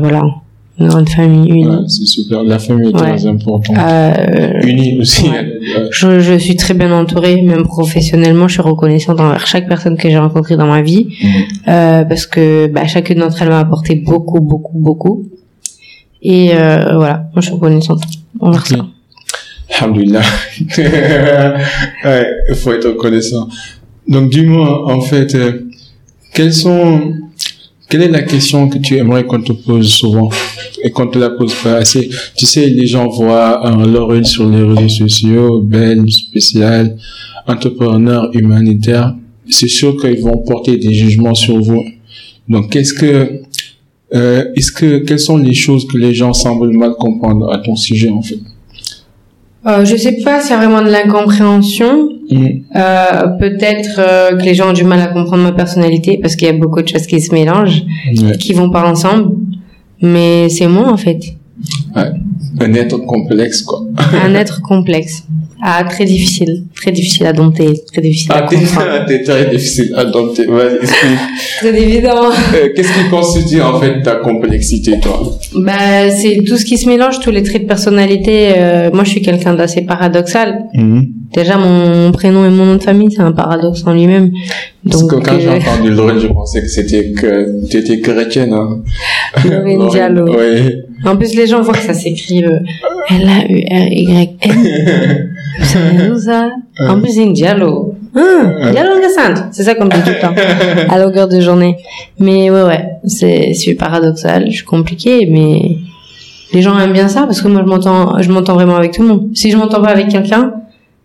voilà, une famille unie. Ouais, c'est super. La famille est Ouais. très importante. Euh, Unie aussi. ouais. Je, je suis très bien entourée, même professionnellement, je suis reconnaissante envers chaque personne que j'ai rencontrée dans ma vie, Mhm. euh, parce que bah, chacune d'entre elles m'a apporté beaucoup, beaucoup, beaucoup. Et euh, voilà, moi je suis reconnaissante envers Ok. ça. Alhamdulillah. ouais, il faut être reconnaissant. Donc, dis-moi, en fait, quelles sont, quelle est la question que tu aimerais qu'on te pose souvent et qu'on te la pose pas assez? Tu sais, les gens voient euh, leur une sur les réseaux sociaux, belle, spéciale, entrepreneur, humanitaire. C'est sûr qu'ils vont porter des jugements sur vous. Donc, qu'est-ce que, euh, est-ce que, quelles sont les choses que les gens semblent mal comprendre à ton sujet, en fait? Euh, je sais pas s'il y a vraiment de l'incompréhension. Mhm. Euh, Peut-être euh, que les gens ont du mal à comprendre ma personnalité parce qu'il y a beaucoup de choses qui se mélangent, Ouais. qui vont pas ensemble. Mais c'est moi en fait, un être complexe quoi. un être complexe, ah très difficile, très difficile à dompter, très difficile à Ah, t'es, comprendre. très difficile à dompter. Vas-y, explique. C'est évident. Euh, Qu'est-ce qui constitue en fait ta complexité, toi? Bah, c'est tout ce qui se mélange, tous les traits de personnalité. euh, moi, je suis quelqu'un d'assez paradoxal. Déjà, mon prénom et mon nom de famille, c'est un paradoxe en lui-même. Parce que quand j'ai euh, entendu Lorraine, je pensais que c'était que tu étais chrétienne. Hein. Lorraine Diallo. Oui. En plus, les gens voient que ça s'écrit euh, L-A-U-R-Y-N. Ça. En plus, c'est une Diallo. Ah, Diallo Ngassante. C'est ça qu'on me dit tout le temps. À longueur de journée. Mais ouais, ouais. C'est, c'est paradoxal. Je suis compliqué, mais les gens aiment bien ça parce que moi, je m'entends, je m'entends vraiment avec tout le monde. Si je m'entends pas avec quelqu'un,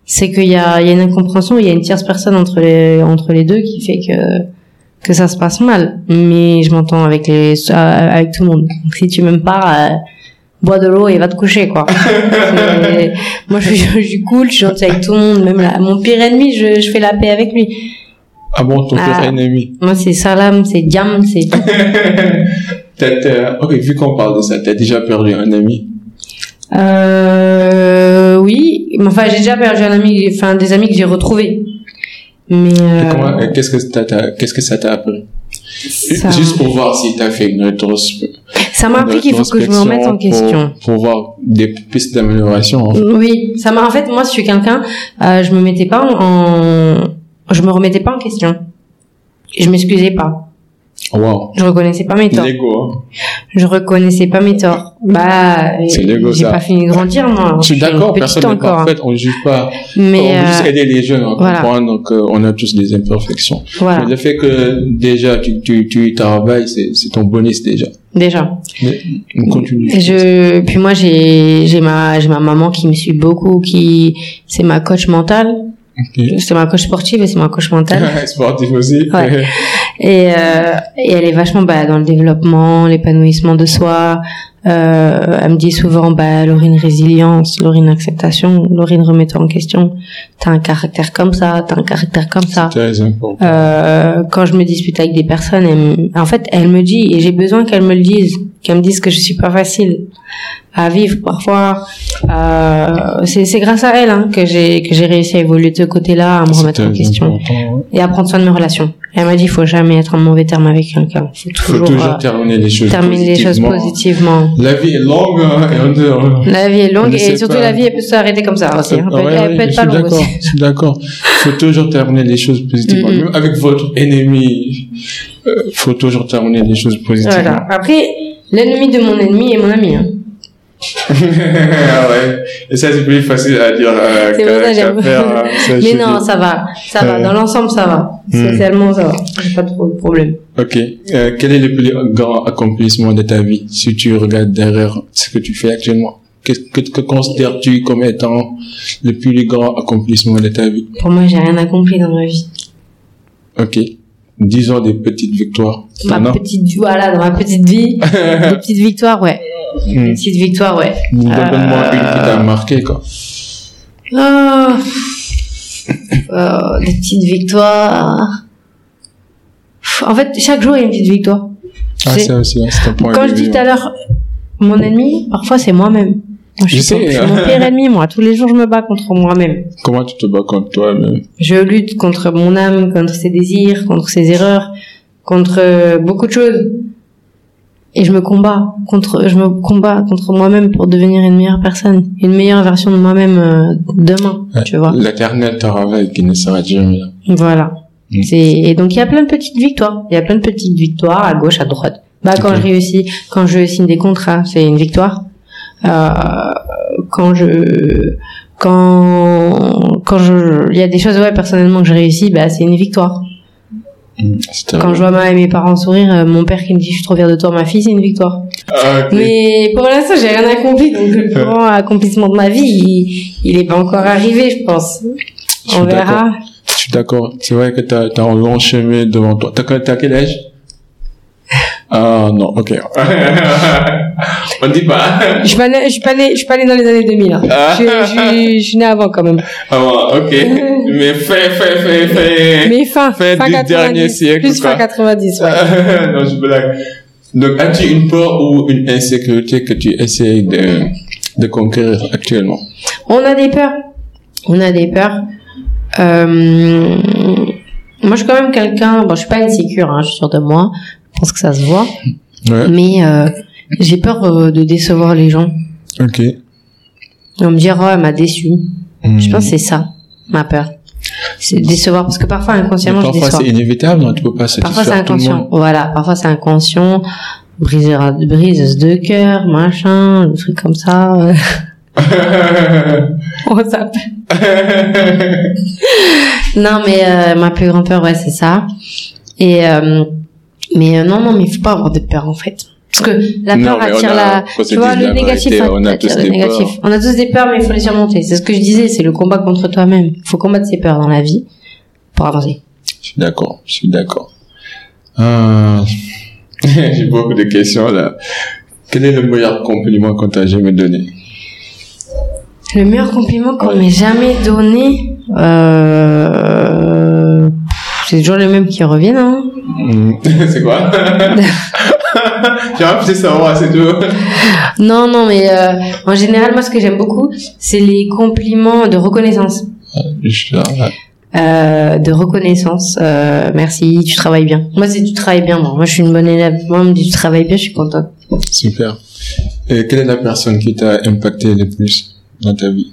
c'est qu'il y a, il y a une incompréhension, il y a une tierce personne entre les, entre les deux qui fait que, que ça se passe mal. Mais je m'entends avec les, euh, avec tout le monde. Donc, si tu m'aimes pas, euh, bois de l'eau et va te coucher, quoi. Moi, je, suis- je suis cool, je suis gentille avec tout le monde. Même là, mon pire ennemi, je, je fais la paix avec lui. Ah bon, ton pire Ah. ennemi? Moi, c'est salam, c'est diam, c'est t'as- ok, vu qu'on parle de ça, t'as déjà perdu un ami? Euh, oui, enfin, j'ai déjà perdu un ami, enfin, des amis que j'ai retrouvés. Mais, euh, Qu'est-ce que ça t'a, qu'est-ce que ça t'a appris? Ça, Juste pour voir si t'as fait une rétrospection. ça m'a appris qu'il faut que je me remette en question. Pour, pour voir des pistes d'amélioration. En fait. Oui, ça m'a, en fait, moi, je suis quelqu'un, euh, je me mettais pas en, je me remettais pas en question. Je m'excusais pas. Wow. Je reconnaissais pas mes torts. L'ego, hein. Je reconnaissais pas mes torts. Bah, l'ego, j'ai pas fini de grandir, moi. Je suis d'accord, personne n'est hein. parfait, on ne juge pas. Mais, on veut juste euh, aider les jeunes à voilà. comprendre qu'on a tous des imperfections. voilà, Mais le fait que déjà tu, tu, tu travailles, c'est c'est ton bonus déjà. déjà. Mais on continue. Et je, puis moi, j'ai, j'ai ma, j'ai ma maman qui me suit beaucoup, qui, c'est ma coach mentale. Ok. C'est ma coach sportive et c'est ma coach mentale. Sportif aussi. Ouais. Et, euh, et elle est vachement bah, dans le développement, l'épanouissement de soi. Euh, elle me dit souvent, bah, Laurine résilience, Laurine acceptation, Laurine remets-toi en question. T'as un caractère comme ça, t'as un caractère comme ça. Euh, quand je me dispute avec des personnes, elle en fait, elle me dit, et j'ai besoin qu'elle me le dise, qu'elle me dise que je suis pas facile à vivre parfois. Euh, c'est grâce à elle hein, que j'ai que j'ai réussi à évoluer de ce côté-là, à me remettre en question et à prendre soin de mes relations. Et elle m'a dit, il faut jamais être en mauvais terme avec quelqu'un. Faut Faut toujours, toujours euh, terminer les choses terminer les choses positivement. La vie est longue hein, et on La vie est On longue et surtout pas. la vie elle peut s'arrêter comme ça aussi. hein. Elle peut, Ouais, elle peut être pas longue aussi. d'accord. Faut toujours terminer les choses positivement. Mhm. Même avec votre ennemi, euh, faut toujours terminer les choses positivement. Voilà. Après, l'ennemi de mon ennemi est mon ami. Hein. ah ouais. Et ça, c'est plus facile à dire euh, C'est faire. hein. Ça, Mais non, ça va, ça va. Dans l'ensemble, ça va. Hmm. Socialement, ça va. Pas trop de problème. Ok. Euh, quel est le plus grand accomplissement de ta vie si tu regardes derrière ce que tu fais actuellement? Qu'est-ce que, que considères-tu comme étant le plus grand accomplissement de ta vie? Pour moi, j'ai rien accompli dans ma vie. Ok. Disons des petites victoires. Ma petite, voilà, dans ma petite vie, des petites victoires, ouais. Hmm. Des petites victoires, ouais. Donne-moi Euh, une qui t'a marqué, quoi. Oh. Oh, des petites victoires. En fait, chaque jour, il y a une petite victoire. Ah, C'est- ça aussi, hein, c'est un point Quand je dis tout à hein. l'heure, mon ennemi, parfois c'est moi-même. Moi, je, Je suis, sais, hein. mon pire ennemi, moi. Tous les jours, je me bats contre moi-même. Comment tu te bats contre toi-même? Je lutte contre mon âme, contre ses désirs, contre ses erreurs, contre euh, beaucoup de choses. Et je me combats contre, je me combats contre moi-même pour devenir une meilleure personne, une meilleure version de moi-même euh, demain, Ouais. tu vois. L'éternel te rappelle qu'il ne sera jamais là. Voilà. Mm. C'est et donc il y a plein de petites victoires. Il y a plein de petites victoires à gauche, à droite. Bah quand je réussis, quand je signe des contrats, c'est une victoire. Euh, quand je quand quand je il y a des choses ouais personnellement que je réussis, bah c'est une victoire. C'était Quand je vois ma, mes parents sourire, euh, mon père qui me dit je suis trop fier de toi, ma fille, c'est une victoire. Ah. Mais pour l'instant, j'ai rien accompli, donc le plus grand accomplissement de ma vie, il, il est pas encore arrivé, je pense. Je On verra. Je suis d'accord. C'est vrai que t'as as un long chemin devant toi. T'as t'as quel âge? Ah non, ok. On dit pas. Je suis pas né, je suis pas né, je suis pas né dans les années 2000. Hein. Ah. Je, je, je suis né avant quand même. Ah bon, ok. Mais fais, fais, fais, fais. Mais fin, Fin fin du 90, dernier siècle, plus quoi. fin 90, ouais. non, je blague. Donc, as-tu une peur ou une insécurité que tu essayes de, de conquérir actuellement? On a des peurs. On a des peurs. Euh, moi, je suis quand même quelqu'un. Bon, je suis pas insécure. Hein, je suis sûre de moi. Je pense que ça se voit. Ouais. Mais euh, j'ai peur euh, de décevoir les gens. Ok. On me dire, oh, elle m'a déçu. Hmm. Je pense que c'est ça, ma peur. C'est décevoir parce que parfois inconsciemment Mais je parfois, c'est inévitable, hein, tu peux pas Parfois c'est inconscient. Voilà, parfois c'est inconscient. Briseur, briseuse de cœur, machin, des trucs comme ça. On s'appelle. Non, mais euh, ma plus grande peur, ouais, c'est ça. Et euh, mais euh, non, non, mais il faut pas avoir de peur en fait. Parce que la peur attire a- la. Tu vois, le négatif vérité, on a attire tous le des négatif. peurs. On a tous des peurs, mais il faut les surmonter. C'est ce que je disais, c'est le combat contre toi-même. Il faut combattre ses peurs dans la vie pour avancer. Je suis d'accord, je suis d'accord. Ah, J'ai beaucoup de questions là. Quel est le meilleur compliment qu'on t'a jamais donné? Le meilleur compliment qu'on Ouais. m'ait jamais donné, euh... c'est toujours les mêmes qui reviennent. Hein. Hmm, C'est quoi? J'ai envie de savoir, c'est tout. Non, non, mais euh, en général, moi, ce que j'aime beaucoup, c'est les compliments de reconnaissance. Euh, de reconnaissance. Euh, merci, tu travailles bien. Moi, c'est tu travailles bien. Moi, moi, je suis une bonne élève. Moi, on me dit tu travailles bien, je suis contente. Super. Et quelle est la personne qui t'a impacté le plus dans ta vie?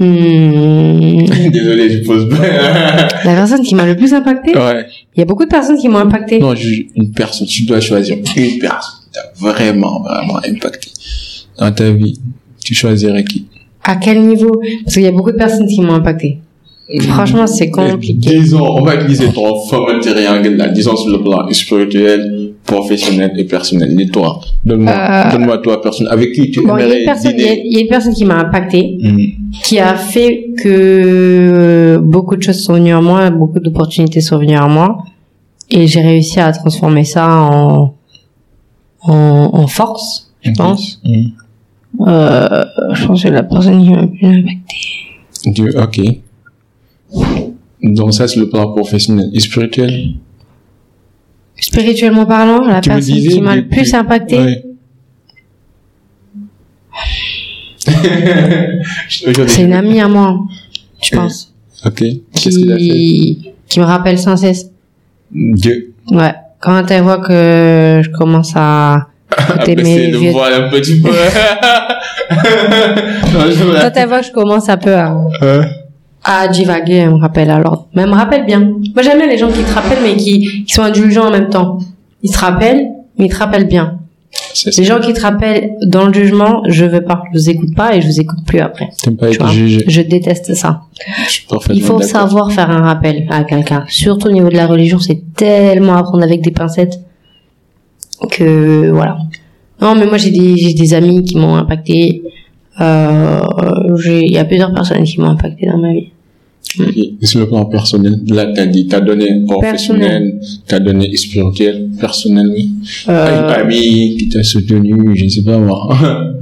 Hmm. Désolé, je pose pas. La personne qui m'a le plus impacté Ouais. Il y a beaucoup de personnes qui m'ont impacté. Non, je- une personne, tu dois choisir une personne qui t'a vraiment, vraiment impacté dans ta vie. Tu choisirais qui? À quel niveau? Parce qu'il y a beaucoup de personnes qui m'ont impacté. Franchement, c'est compliqué. Disons, on va utiliser ton fameux triangle là, disons sur le plan spirituel, professionnel et personnel. Les toi. Donne-moi, Euh, donne-moi toi, personne avec qui tu Bon, il y a aimerais une personne, il y y a une personne qui m'a impacté, Mhm. qui a fait que beaucoup de choses sont venues à moi, beaucoup d'opportunités sont venues à moi, et j'ai réussi à transformer ça en en, en force, je pense. Mhm. Euh, je pense que c'est la personne qui m'a le plus impacté. Dieu, ok. Donc ça, c'est le plan professionnel et spirituel? Spirituellement parlant, la Tu me personne disais qui m'a le plus impacté, Ouais. C'est une amie à moi, je Euh, pense, Ok. Qu'est-ce a fait? qui me rappelle sans cesse. Dieu. Ouais, quand elle voit que je commence à écouter Après, mes c'est le voile un petit peu. non, je Quand elle voit que je commence un peu à, Euh, à divaguer, elle me rappelle alors. Mais elle me rappelle bien. Moi, j'aime bien les gens qui te rappellent, mais qui, qui sont indulgents en même temps. Ils te rappellent, mais ils te rappellent bien. Les ça. gens qui te rappellent dans le jugement, je veux pas. Je vous écoute pas et je vous écoute plus après. Pas être jugé. Je déteste ça. Il faut savoir faire un rappel à quelqu'un. Surtout au niveau de la religion, c'est tellement à prendre avec des pincettes que voilà. Non, mais moi j'ai des j'ai des amis qui m'ont impacté. Euh, il y a plusieurs personnes qui m'ont impacté dans ma vie. Ok. Et sur le plan personnel, là, t'as dit, t'as donné professionnel, t'as donné spirituel, personnel, oui. Euh, Une amie qui t'a soutenu, je ne sais pas moi.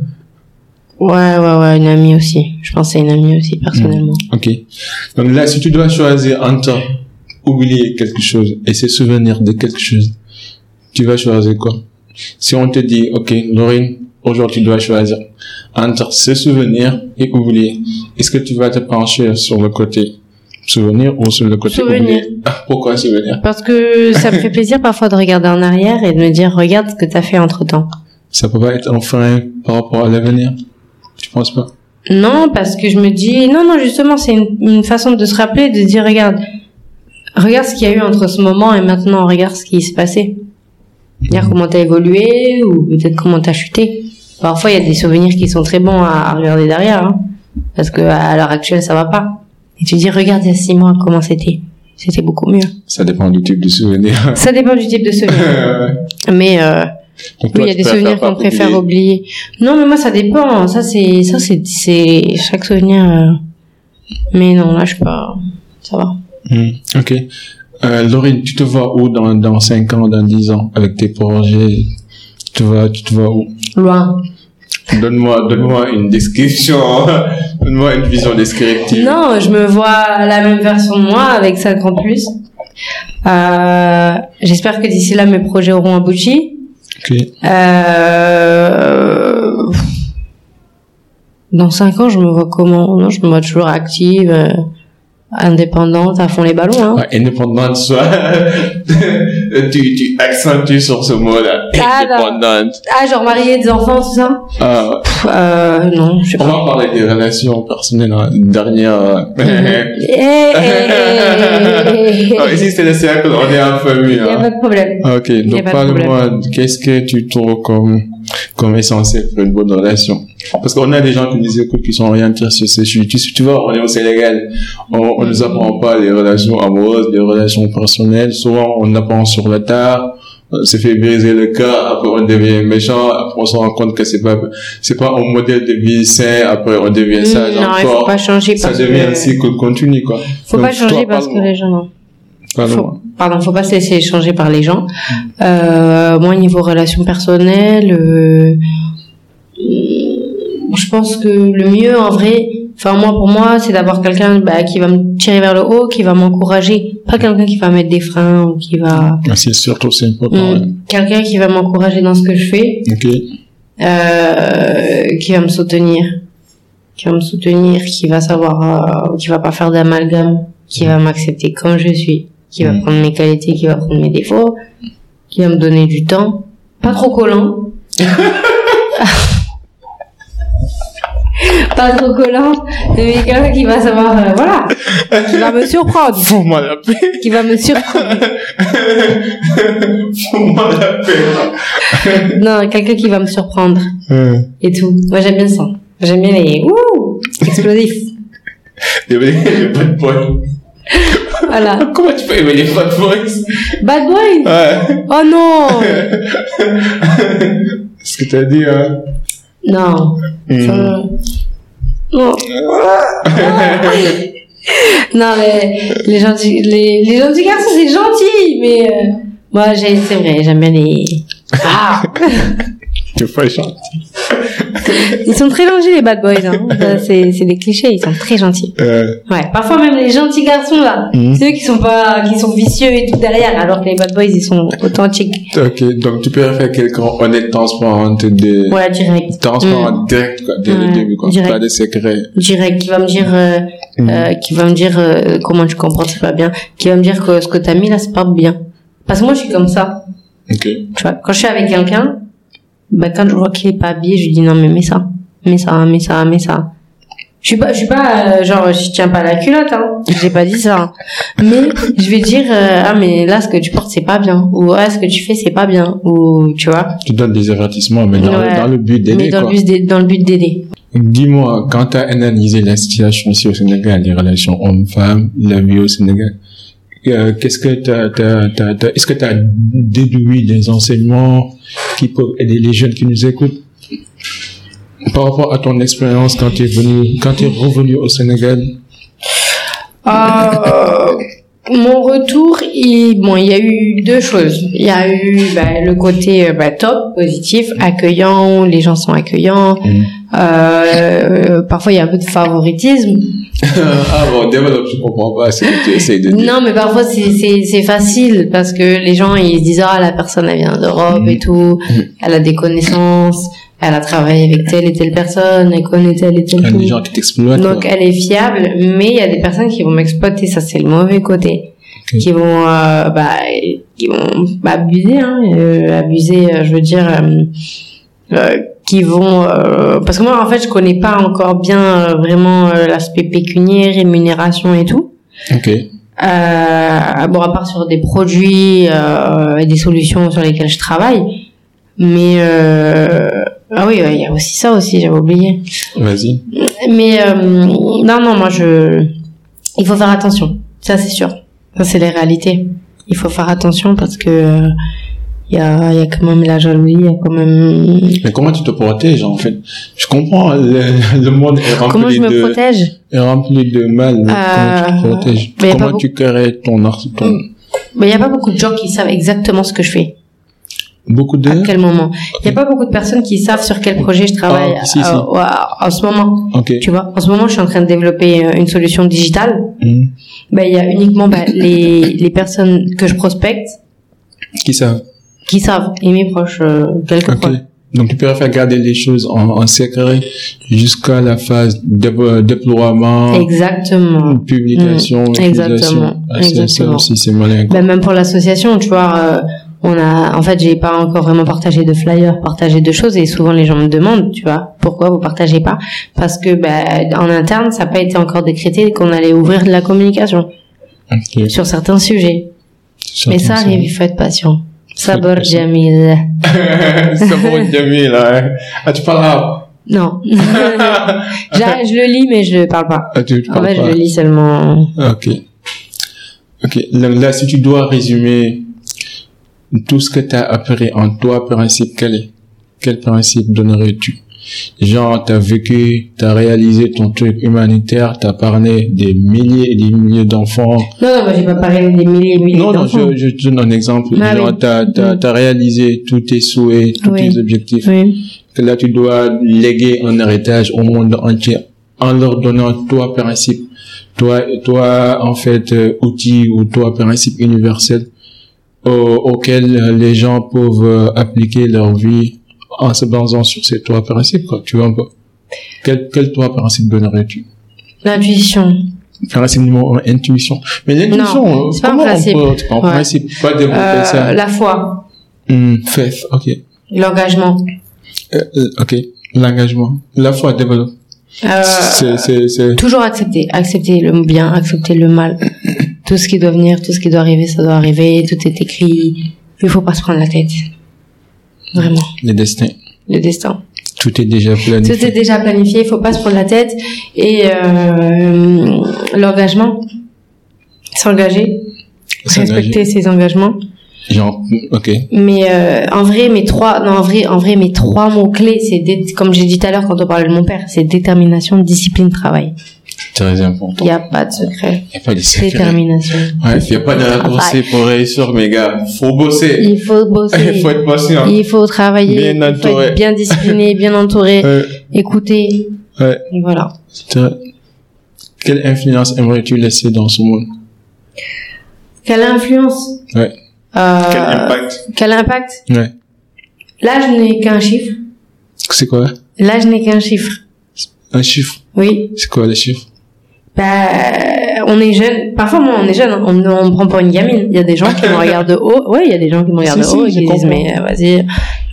ouais, ouais, ouais, une amie aussi. Je pense à une amie aussi personnellement. ok. Donc là, si tu dois choisir entre oublier quelque chose et se souvenir de quelque chose, tu vas choisir quoi? Si on te dit, ok, Laurine, aujourd'hui tu dois choisir entre se souvenir et oublier, est-ce que tu vas te pencher sur le côté souvenir ou sur le côté Souvenir. oublier? Ah, Pourquoi souvenir? Parce que ça me fait plaisir parfois de regarder en arrière et de me dire regarde ce que t'as fait entre temps. Ça peut pas être un frein par rapport à l'avenir? Tu penses pas? Non, parce que je me dis, non, non, justement, c'est une, une façon de se rappeler, de dire, regarde, regarde ce qu'il y a eu entre ce moment et maintenant, regarde ce qui s'est passé. Dire comment t'as évolué ou peut-être comment t'as chuté. Parfois, il y a des souvenirs qui sont très bons à, à regarder derrière, hein, parce que à l'heure actuelle, ça va pas. Et tu dis, regarde il y a six mois comment c'était. C'était beaucoup mieux. Ça dépend du type de souvenir. Ça dépend du type de souvenir. Mais euh, oui, il y a des souvenirs qu'on préfère oublier. Non, mais moi, ça dépend. Ça, c'est, ça, c'est, c'est chaque souvenir. euh. Mais non, là, je suis pas. Ça va. Hmm, ok. Euh, Laurine, tu te vois où dans, dans 5 ans, dans 10 ans, avec tes projets? Tu te vois, tu te vois où? Loin. Donne-moi, donne-moi une description, donne-moi une vision descriptive. Non, je me vois la même version de moi avec 5 ans plus. Euh, j'espère que d'ici là, mes projets auront abouti. Euh, dans 5 ans, je me vois comment? Non, je me vois toujours active, euh, indépendante, à fond les ballons. Hein. Ouais, indépendante, soit, tu, tu accentues sur ce mot-là. Ah, non. Indépendante. Ah, genre mariée, des enfants, tout ça? Ah, Pff, euh, Non, je sais on pas. va parler des relations personnelles, hein. dernière, Non, ici c'est le cercle, on est en famille, Il n'y a hein. pas de problème. Ok, y a donc parle-moi, qu'est-ce que tu trouves comme, comme essentiel pour une bonne relation Parce qu'on a des gens qui nous écoutent qui sont orientés sur ces sujets. Tu, tu vois, on est au Sénégal, on, on nous apprend pas les relations amoureuses, les relations personnelles. Souvent, on apprend sur le tard, on se fait briser le cœur, après on devient méchant, après on se rend compte que c'est pas, c'est pas un modèle de vie sain, après on devient sage non, il faut encore. pas changer Ça parce devient un que... cycle continu, quoi. Faut Donc, pas changer toi, parce que les gens... Non. Parle-moi. Faut, pardon, faut pas se laisser changer par les gens. Euh, moi, niveau relations personnelles, euh, je pense que le mieux, en vrai, enfin moi pour moi, c'est d'avoir quelqu'un bah, qui va me tirer vers le haut, qui va m'encourager, pas quelqu'un qui va mettre des freins ou qui va, Ah, C'est surtout, c'est important. Mm, quelqu'un qui va m'encourager dans ce que je fais, ouais. Ok. euh, qui va me soutenir, qui va me soutenir, qui va savoir, euh, qui va pas faire d'amalgame, qui va m'accepter comme je suis, qui va Mm. prendre mes qualités, qui va prendre mes défauts, qui va me donner du temps, pas trop collant. pas trop collant, mais quelqu'un qui va savoir, euh, voilà, qui va me surprendre. Fous-moi la paix. Qui va me surprendre. Fous-moi la paix. Non, quelqu'un qui va me surprendre. Et tout. Moi, j'aime bien ça. J'aime bien les, ouh, explosifs. Les les bad boys. Voilà. Comment tu peux aimer les bad boys Bad boy! Ouais. Oh non! Ce que t'as dit, hein Non. Hmm. Ça- Non. non, mais les gentils, les, les gentils garçons, c'est gentil, mais euh, moi, j'ai, c'est vrai, j'aime bien les. Ah! T'es pas gentil. Ils sont très gentils, les bad boys, hein. C'est, c'est des clichés, ils sont très gentils. Euh, Ouais. Parfois, même les gentils garçons, là, Mhm. ceux qui sont pas, qui sont vicieux et tout derrière, alors que les bad boys, ils sont authentiques. ok, donc tu préfères quelqu'un honnête, transparent, de... Ouais, direct. transparent, direct, quoi, dès le début, quoi. direct. Pas de secret. direct qui va me dire euh, Mhm. euh, qui va me dire euh, comment tu comprends c'est pas bien qui va me dire que ce que t'as mis là c'est pas bien parce que moi je suis comme ça Ok. tu vois quand je suis avec quelqu'un bah quand je vois qu'il est pas habillé je lui dis non mais mets ça. Mets ça mets ça mets ça. Je suis pas je suis pas euh, genre je tiens pas la culotte hein. J'ai pas dit ça. Hein. mais je vais dire euh, ah mais là ce que tu portes c'est pas bien. Ou ah ce que tu fais c'est pas bien. Ou tu vois. Tu donnes des avertissements, mais dans, Ouais. dans le but mais d'aider, dans quoi. le but dans le but d'aider. Dis-moi, quand tu as analysé la situation ici au Sénégal, les relations hommes-femmes, la vie au Sénégal, qu'est-ce que t'as- est-ce que tu as déduit des enseignements qui peuvent aider les jeunes qui nous écoutent par rapport à ton expérience quand tu es venu, quand tu es revenu au Sénégal? Euh, mon retour, il, bon, il y a eu deux choses. Il y a eu bah, le côté euh, bah, top, positif, accueillant, les gens sont accueillants. Mhm. Euh, parfois, il y a un peu de favoritisme. Ah bon, développe, je comprends pas ce que tu essayes de dire. Non, mais parfois, c'est- facile parce que les gens, ils se disent, ah, la personne, elle vient d'Europe et tout, elle a des connaissances, elle a travaillé avec telle et telle personne, elle connaît telle et telle a des gens qui t'exploitent. Donc quoi. elle est fiable, mais il y a des personnes qui vont m'exploiter, ça c'est le mauvais côté, Ok. qui vont euh, bah qui vont bah, abuser, hein, euh, abuser, euh, je veux dire, euh, euh, qui vont euh, parce que moi en fait je connais pas encore bien euh, vraiment euh, l'aspect pécuniaire, rémunération et tout. Ok. Bon à part sur des produits et des solutions sur lesquelles je travaille, mais ah oui ouais, il y a aussi ça aussi j'avais oublié. Vas-y. Mais non, non, moi je, il faut faire attention. Ça c'est sûr. Ça c'est les réalités. Il faut faire attention parce que il y a, y a quand même la jalousie, il y a quand même. Mais comment tu te protèges en fait? Je comprends, le, le monde est rempli Comment je me de protège? est rempli de mal. Mais comment tu te Euh, protèges? mais Comment tu crées ton art ton Mais il y a pas beaucoup de gens qui savent exactement ce que je fais. beaucoup de À quel moment? Il y a pas beaucoup de personnes qui savent sur quel projet je travaille Ah, si, si. euh, en ce moment. Ok. Tu vois, en ce moment, je suis en train de développer euh, une solution digitale. Hmm. Ben, il y a uniquement bah, les les personnes que je prospecte Qui savent? Qui savent et mes proches euh, quelques Ok. proches. Donc tu préfères garder les choses en, en secret jusqu'à la phase de euh, déploiement, Exactement. publication, Mm. utilisation. Exactement. Ah, ça Exactement. aussi c'est malin. Ben, même pour l'association, tu vois, euh, on a, en fait, j'ai pas encore vraiment partagé de flyers, partagé de choses, et souvent les gens me demandent, tu vois, pourquoi vous partagez pas? Parce que, ben, en interne, ça n'a pas été encore décrété qu'on allait ouvrir de la communication Ok. sur certains sujets. Mais ça arrive, il faut être patient. Sabor. Jamil. bon, Jamil, hein. Ah, tu parles arabe Non. je, je le lis, mais je parle pas. ah, tu, tu En fait, je pas. le lis seulement. Ok. Ok. Là, là, si tu dois résumer tout ce que tu as appris en toi, principe, quel est? Quel principe donnerais-tu? Genre, t'as vécu, t'as réalisé ton truc humanitaire, t'as parlé des milliers et des milliers d'enfants. Non, non, moi, j'ai pas parlé des milliers et milliers Non, non, d'enfants. je, je te donne un exemple. Ah Genre, oui. t'as, t'as, t'as réalisé tous tes souhaits, tous Oui. tes objectifs. Oui. Que là, tu dois léguer un héritage au monde entier en leur donnant toi, principe. Toi, toi, en fait, euh, outil ou toi, principe universel au- auquel les gens peuvent euh, appliquer leur vie en se basant sur ces trois principes, quoi. Tu vois un peu. Quel, quel toi, principe donnerais-tu? L'intuition. Principe numéro un, intuition. Mais l'intuition, euh, c'est pas un comment on principe. peut, c'est pas un Ouais. principe, pas développer Euh, ça. la foi. Hmm, faith, ok. L'engagement. Euh, ok. L'engagement. La foi développe. Euh, toujours accepter, accepter le bien, accepter le mal. tout ce qui doit venir, tout ce qui doit arriver, ça doit arriver, tout est écrit. Il faut pas se prendre la tête. Vraiment. le destin. Le destin. Tout est déjà planifié. Tout est déjà planifié, il faut pas se prendre la tête. Et euh, l'engagement, s'engager, respecter ses engagements. Genre, ok. Mais euh, en vrai, mes trois, non en vrai, en vrai, mes trois mots clés, c'est comme j'ai dit tout à l'heure quand on parlait de mon père, c'est détermination, discipline, travail. Très important. Il y a pas de secret. Il n'y a pas de secret. Détermination. Ouais, il n'y a pas de raccourci pour réussir, mes gars. Faut bosser. Il faut bosser. Il faut être patient. Il faut travailler. Bien il faut entouré. être bien discipliné, bien entouré, Ouais, écouter. ouais. Et voilà. Quelle influence aimerais-tu laisser dans ce monde? Quelle influence? Ouais. euh, Quel impact? Quel impact? Ouais. Là, je n'ai qu'un chiffre. C'est quoi? Là, je n'ai qu'un chiffre. Un chiffre? Oui. C'est quoi le chiffre? Bah, on est jeune. Parfois, moi, on est jeune. hein. On, on me prend pour une gamine. Il y a des gens qui me regardent de haut. Ouais, il y a des gens qui me regardent de haut et qui disent, mais euh, vas-y,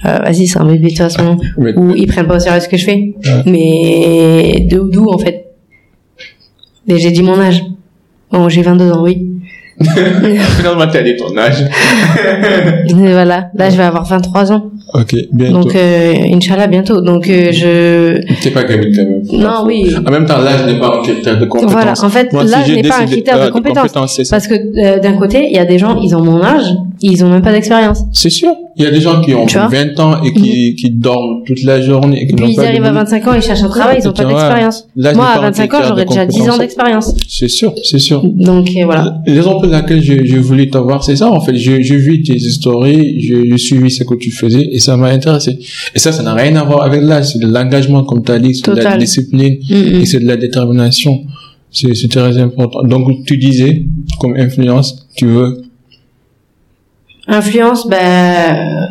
euh, vas-y, c'est un bébé de toute façon. Mais- Ou ils prennent pas au sérieux ce que je fais. Ouais. Mais de d'où, en fait? Mais j'ai dit mon âge. Bon, j'ai 22 ans, oui. Finalement, t'as dit ton âge. Voilà. Là, je vais avoir 23 ans. Ok, bientôt. Donc, euh, Inch'Allah, bientôt. Donc, euh, je... T'es pas gamine quand même. Non, oui. En même temps, l'âge n'est pas un critère de compétence. Voilà, en fait, l'âge n'est pas un critère de euh, compétence. c'est ça. Parce que euh, d'un côté, il y a des gens, ils ont mon âge, ils ont même pas d'expérience. C'est sûr. Il y a des gens qui ont Tu vois 20 ans et qui, qui dorment toute la journée et qui n'ont Puis ils pas arrivent à boulot. 25 ans, ils cherchent un travail, ils ont Tu pas d'expérience. Moi, à pas un 25 ans, j'aurais déjà 10 ans d'expérience. C'est sûr, c'est sûr. Donc euh, voilà. La raison pour laquelle je, je voulais t'avoir, c'est ça, en fait. Je, je vis tes histoires, je, je suivis ce que tu faisais et ça m'a intéressé. Et ça, ça n'a rien à voir avec l'âge. C'est de l'engagement, comme tu as dit, c'est de la discipline Mm, mm. et c'est de la détermination. C'est très important. Donc, tu disais, comme influence, tu veux, Influence, ben,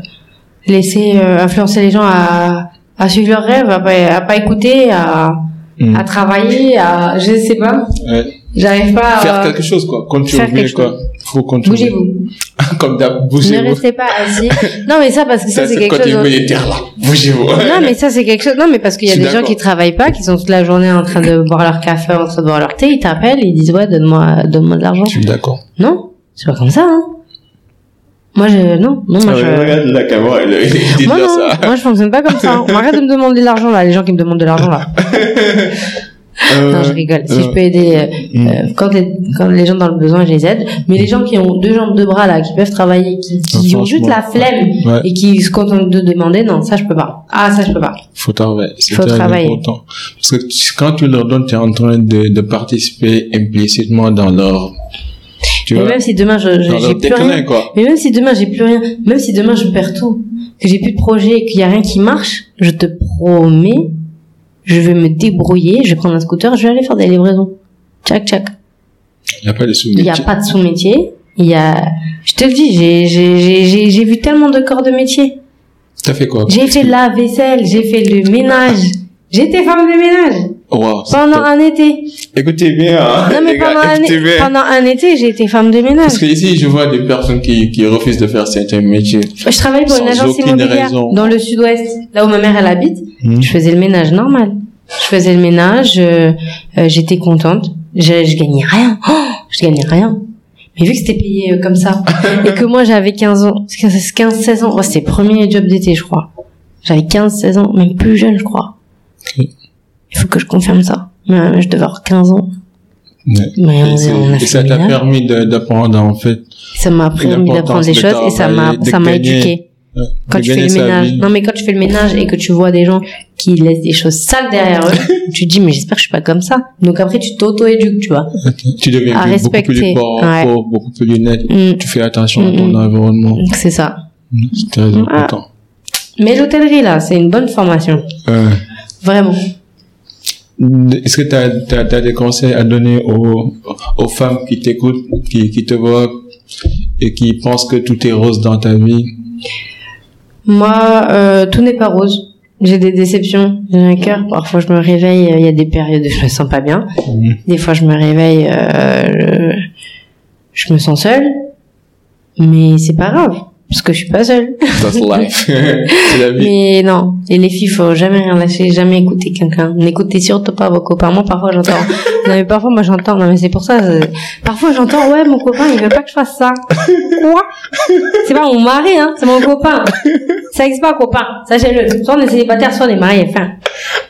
laisser euh, influencer les gens à, à suivre leurs rêves, à pas, à pas écouter, à, Mm. à travailler, à, je sais pas. Ouais. J'arrive pas faire à, quelque chose, quoi. Euh, faire quelque quoi. Faut contribuer. bougez-vous. comme d'hab, Ne bougez-vous. restez pas assis. Non, mais ça, parce que ça, Ça, c'est quelque chose. Bougez-vous. Non, mais ça, c'est quelque chose. Non, mais parce qu'il y a des gens qui travaillent pas, qui sont toute la journée en train de boire leur café, en train de boire leur thé, ils t'appellent, ils disent, ouais, donne-moi, donne-moi de l'argent. Je suis d'accord. Non, c'est pas comme ça, hein. Moi, je, non, non, moi, Ah je, Regarde la caméra, elle il dit moi, non, ça. moi, je fonctionne pas comme ça. hein. On arrête de me demander de l'argent, là, les gens qui me demandent de l'argent, là. Euh, Non, je rigole. Si euh, je peux aider, euh, mm. euh, quand les, quand les gens dans le besoin, je les aide. Mais les gens qui ont deux jambes, deux bras, là, qui peuvent travailler, qui, qui Ah, ont juste la flemme Ouais. et qui se contentent de demander, non, ça, je peux pas. Ah, ça, je peux pas. faut travailler. Faut travailler. important. Parce que quand tu leur donnes, tu es en train de, de participer implicitement dans leur, tu Mais vois, même si demain, je, j'ai plus déclin, rien. quoi. Mais même si demain j'ai plus rien, même si demain je perds tout, que j'ai plus de projet, qu'il y a rien qui marche, je te promets, je vais me débrouiller, je vais prendre un scooter, je vais aller faire des livraisons. Tchac tchac. Il n'y a pas de Il sous-métier. y a pas de sous-métier, il y a, je te le dis, j'ai j'ai j'ai j'ai j'ai vu tellement de corps de métier. T'as fait quoi? J'ai fait la vaisselle, j'ai fait le ménage. J'étais femme de ménage Wow, c'est pendant top. un été. Écoutez bien, hein, Non mais gars, pendant un, écoutez bien. pendant un été, j'ai été femme de ménage. Parce que ici, je vois des personnes qui, qui refusent de faire certains métiers. Je travaille pour une agence immobilière raison. dans le sud-ouest, là où ma mère elle habite. Hmm. Je faisais le ménage normal. Je faisais le ménage, euh, euh, j'étais contente. Je, je gagnais rien. Oh, je gagnais rien. Mais vu que c'était payé euh, comme ça, et que moi j'avais 15 ans, 15, 15 16 ans, ouais, c'était le premier job d'été, je crois. J'avais 15, 16 ans, même plus jeune, je crois. Il faut que je confirme ça. Mais, je devais avoir 15 ans. Ouais. Mais on, Et c'est- on a et fait ça t'a permis d'apprendre, en fait, Ça m'a permis d'apprendre des de choses et ça m'a, ça m'a éduqué. euh, quand tu fais le ménage. Non, mais quand tu fais le ménage et que tu vois des gens qui laissent des choses sales derrière eux, tu te dis, mais j'espère que je suis pas comme ça. Donc après, tu t'auto-éduques, tu vois. Tu deviens À beaucoup plus propre, ouais. beaucoup plus net. Mm, Tu fais attention à ton environnement. c'est ça. Mm, C'est très important. Mais l'hôtellerie, là, c'est une bonne formation. Euh, Vraiment. Est-ce que tu as, des conseils à donner aux, aux femmes qui t'écoutent, qui, qui te voient et qui pensent que tout est rose dans ta vie? Moi, euh, tout n'est pas rose. J'ai des déceptions. J'ai un cœur. Parfois, je me réveille. euh, Il y a des périodes où je me sens pas bien. Mhm. Des fois, je me réveille. euh, je, je me sens seule. Mais c'est pas grave. Parce que je suis pas seule. That's life. c'est la vie. Mais non, et les filles, faut jamais rien lâcher, jamais écouter quelqu'un. N'écoutez surtout pas vos copains. Moi, parfois, j'entends. non, mais parfois, moi, j'entends. Non, mais c'est pour ça. Parfois, j'entends. Ouais, mon copain, il veut pas que je fasse ça. Quoi? C'est pas mon mari, hein. C'est mon copain. Ça existe pas, copain. Sachez-le. Soit on est célibataire, soit on est marié. Enfin.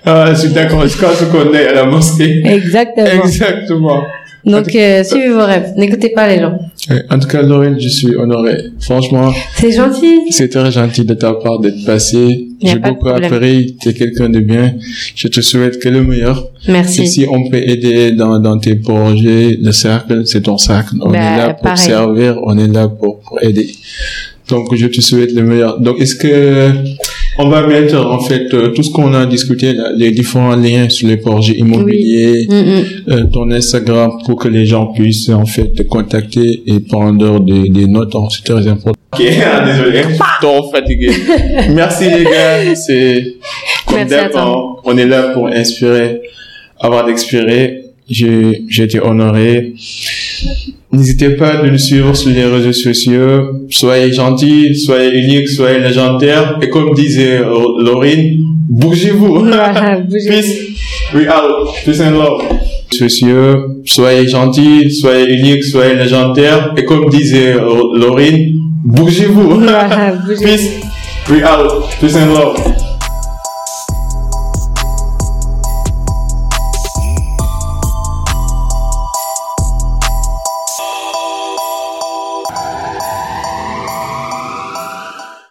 Ah, je suis d'accord. C'est quand je connais à la mosquée. Exactement. Exactement. Donc, euh, suivez vos rêves. N'écoutez pas les gens. En tout cas, Laurine, je suis honoré. Franchement, C'est gentil. c'est très gentil de ta part d'être passé. J'ai beaucoup appris. Tu es quelqu'un de bien. Je te souhaite que le meilleur. Et Merci. si on peut aider dans, dans tes projets, le cercle, c'est ton cercle. On Bah, est là pour pareil. servir, on est là pour, pour aider. Donc, je te souhaite le meilleur. Donc, est-ce que on va mettre en fait euh, tout ce qu'on a discuté, là, les différents liens sur les projets immobiliers, Mm, mm. euh, ton Instagram pour que les gens puissent en fait te contacter et prendre des, des notes. hein, C'est très important. Ok, ah, désolé, je suis trop fatigué. Merci les gars, c'est comme d'hab, hein, on est là pour inspirer, avoir d'expirer. J'ai j'ai été honoré. N'hésitez pas de nous suivre sur les réseaux sociaux. Soyez gentils, soyez uniques, soyez légendaires. Et comme disait Laurine, bougez-vous. Bougez. Peace. We out. Peace and love. Sociaux, soyez gentils, soyez uniques, soyez légendaires. Et comme disait Laurine, bougez-vous. Bougez. Peace. We out. Peace and love.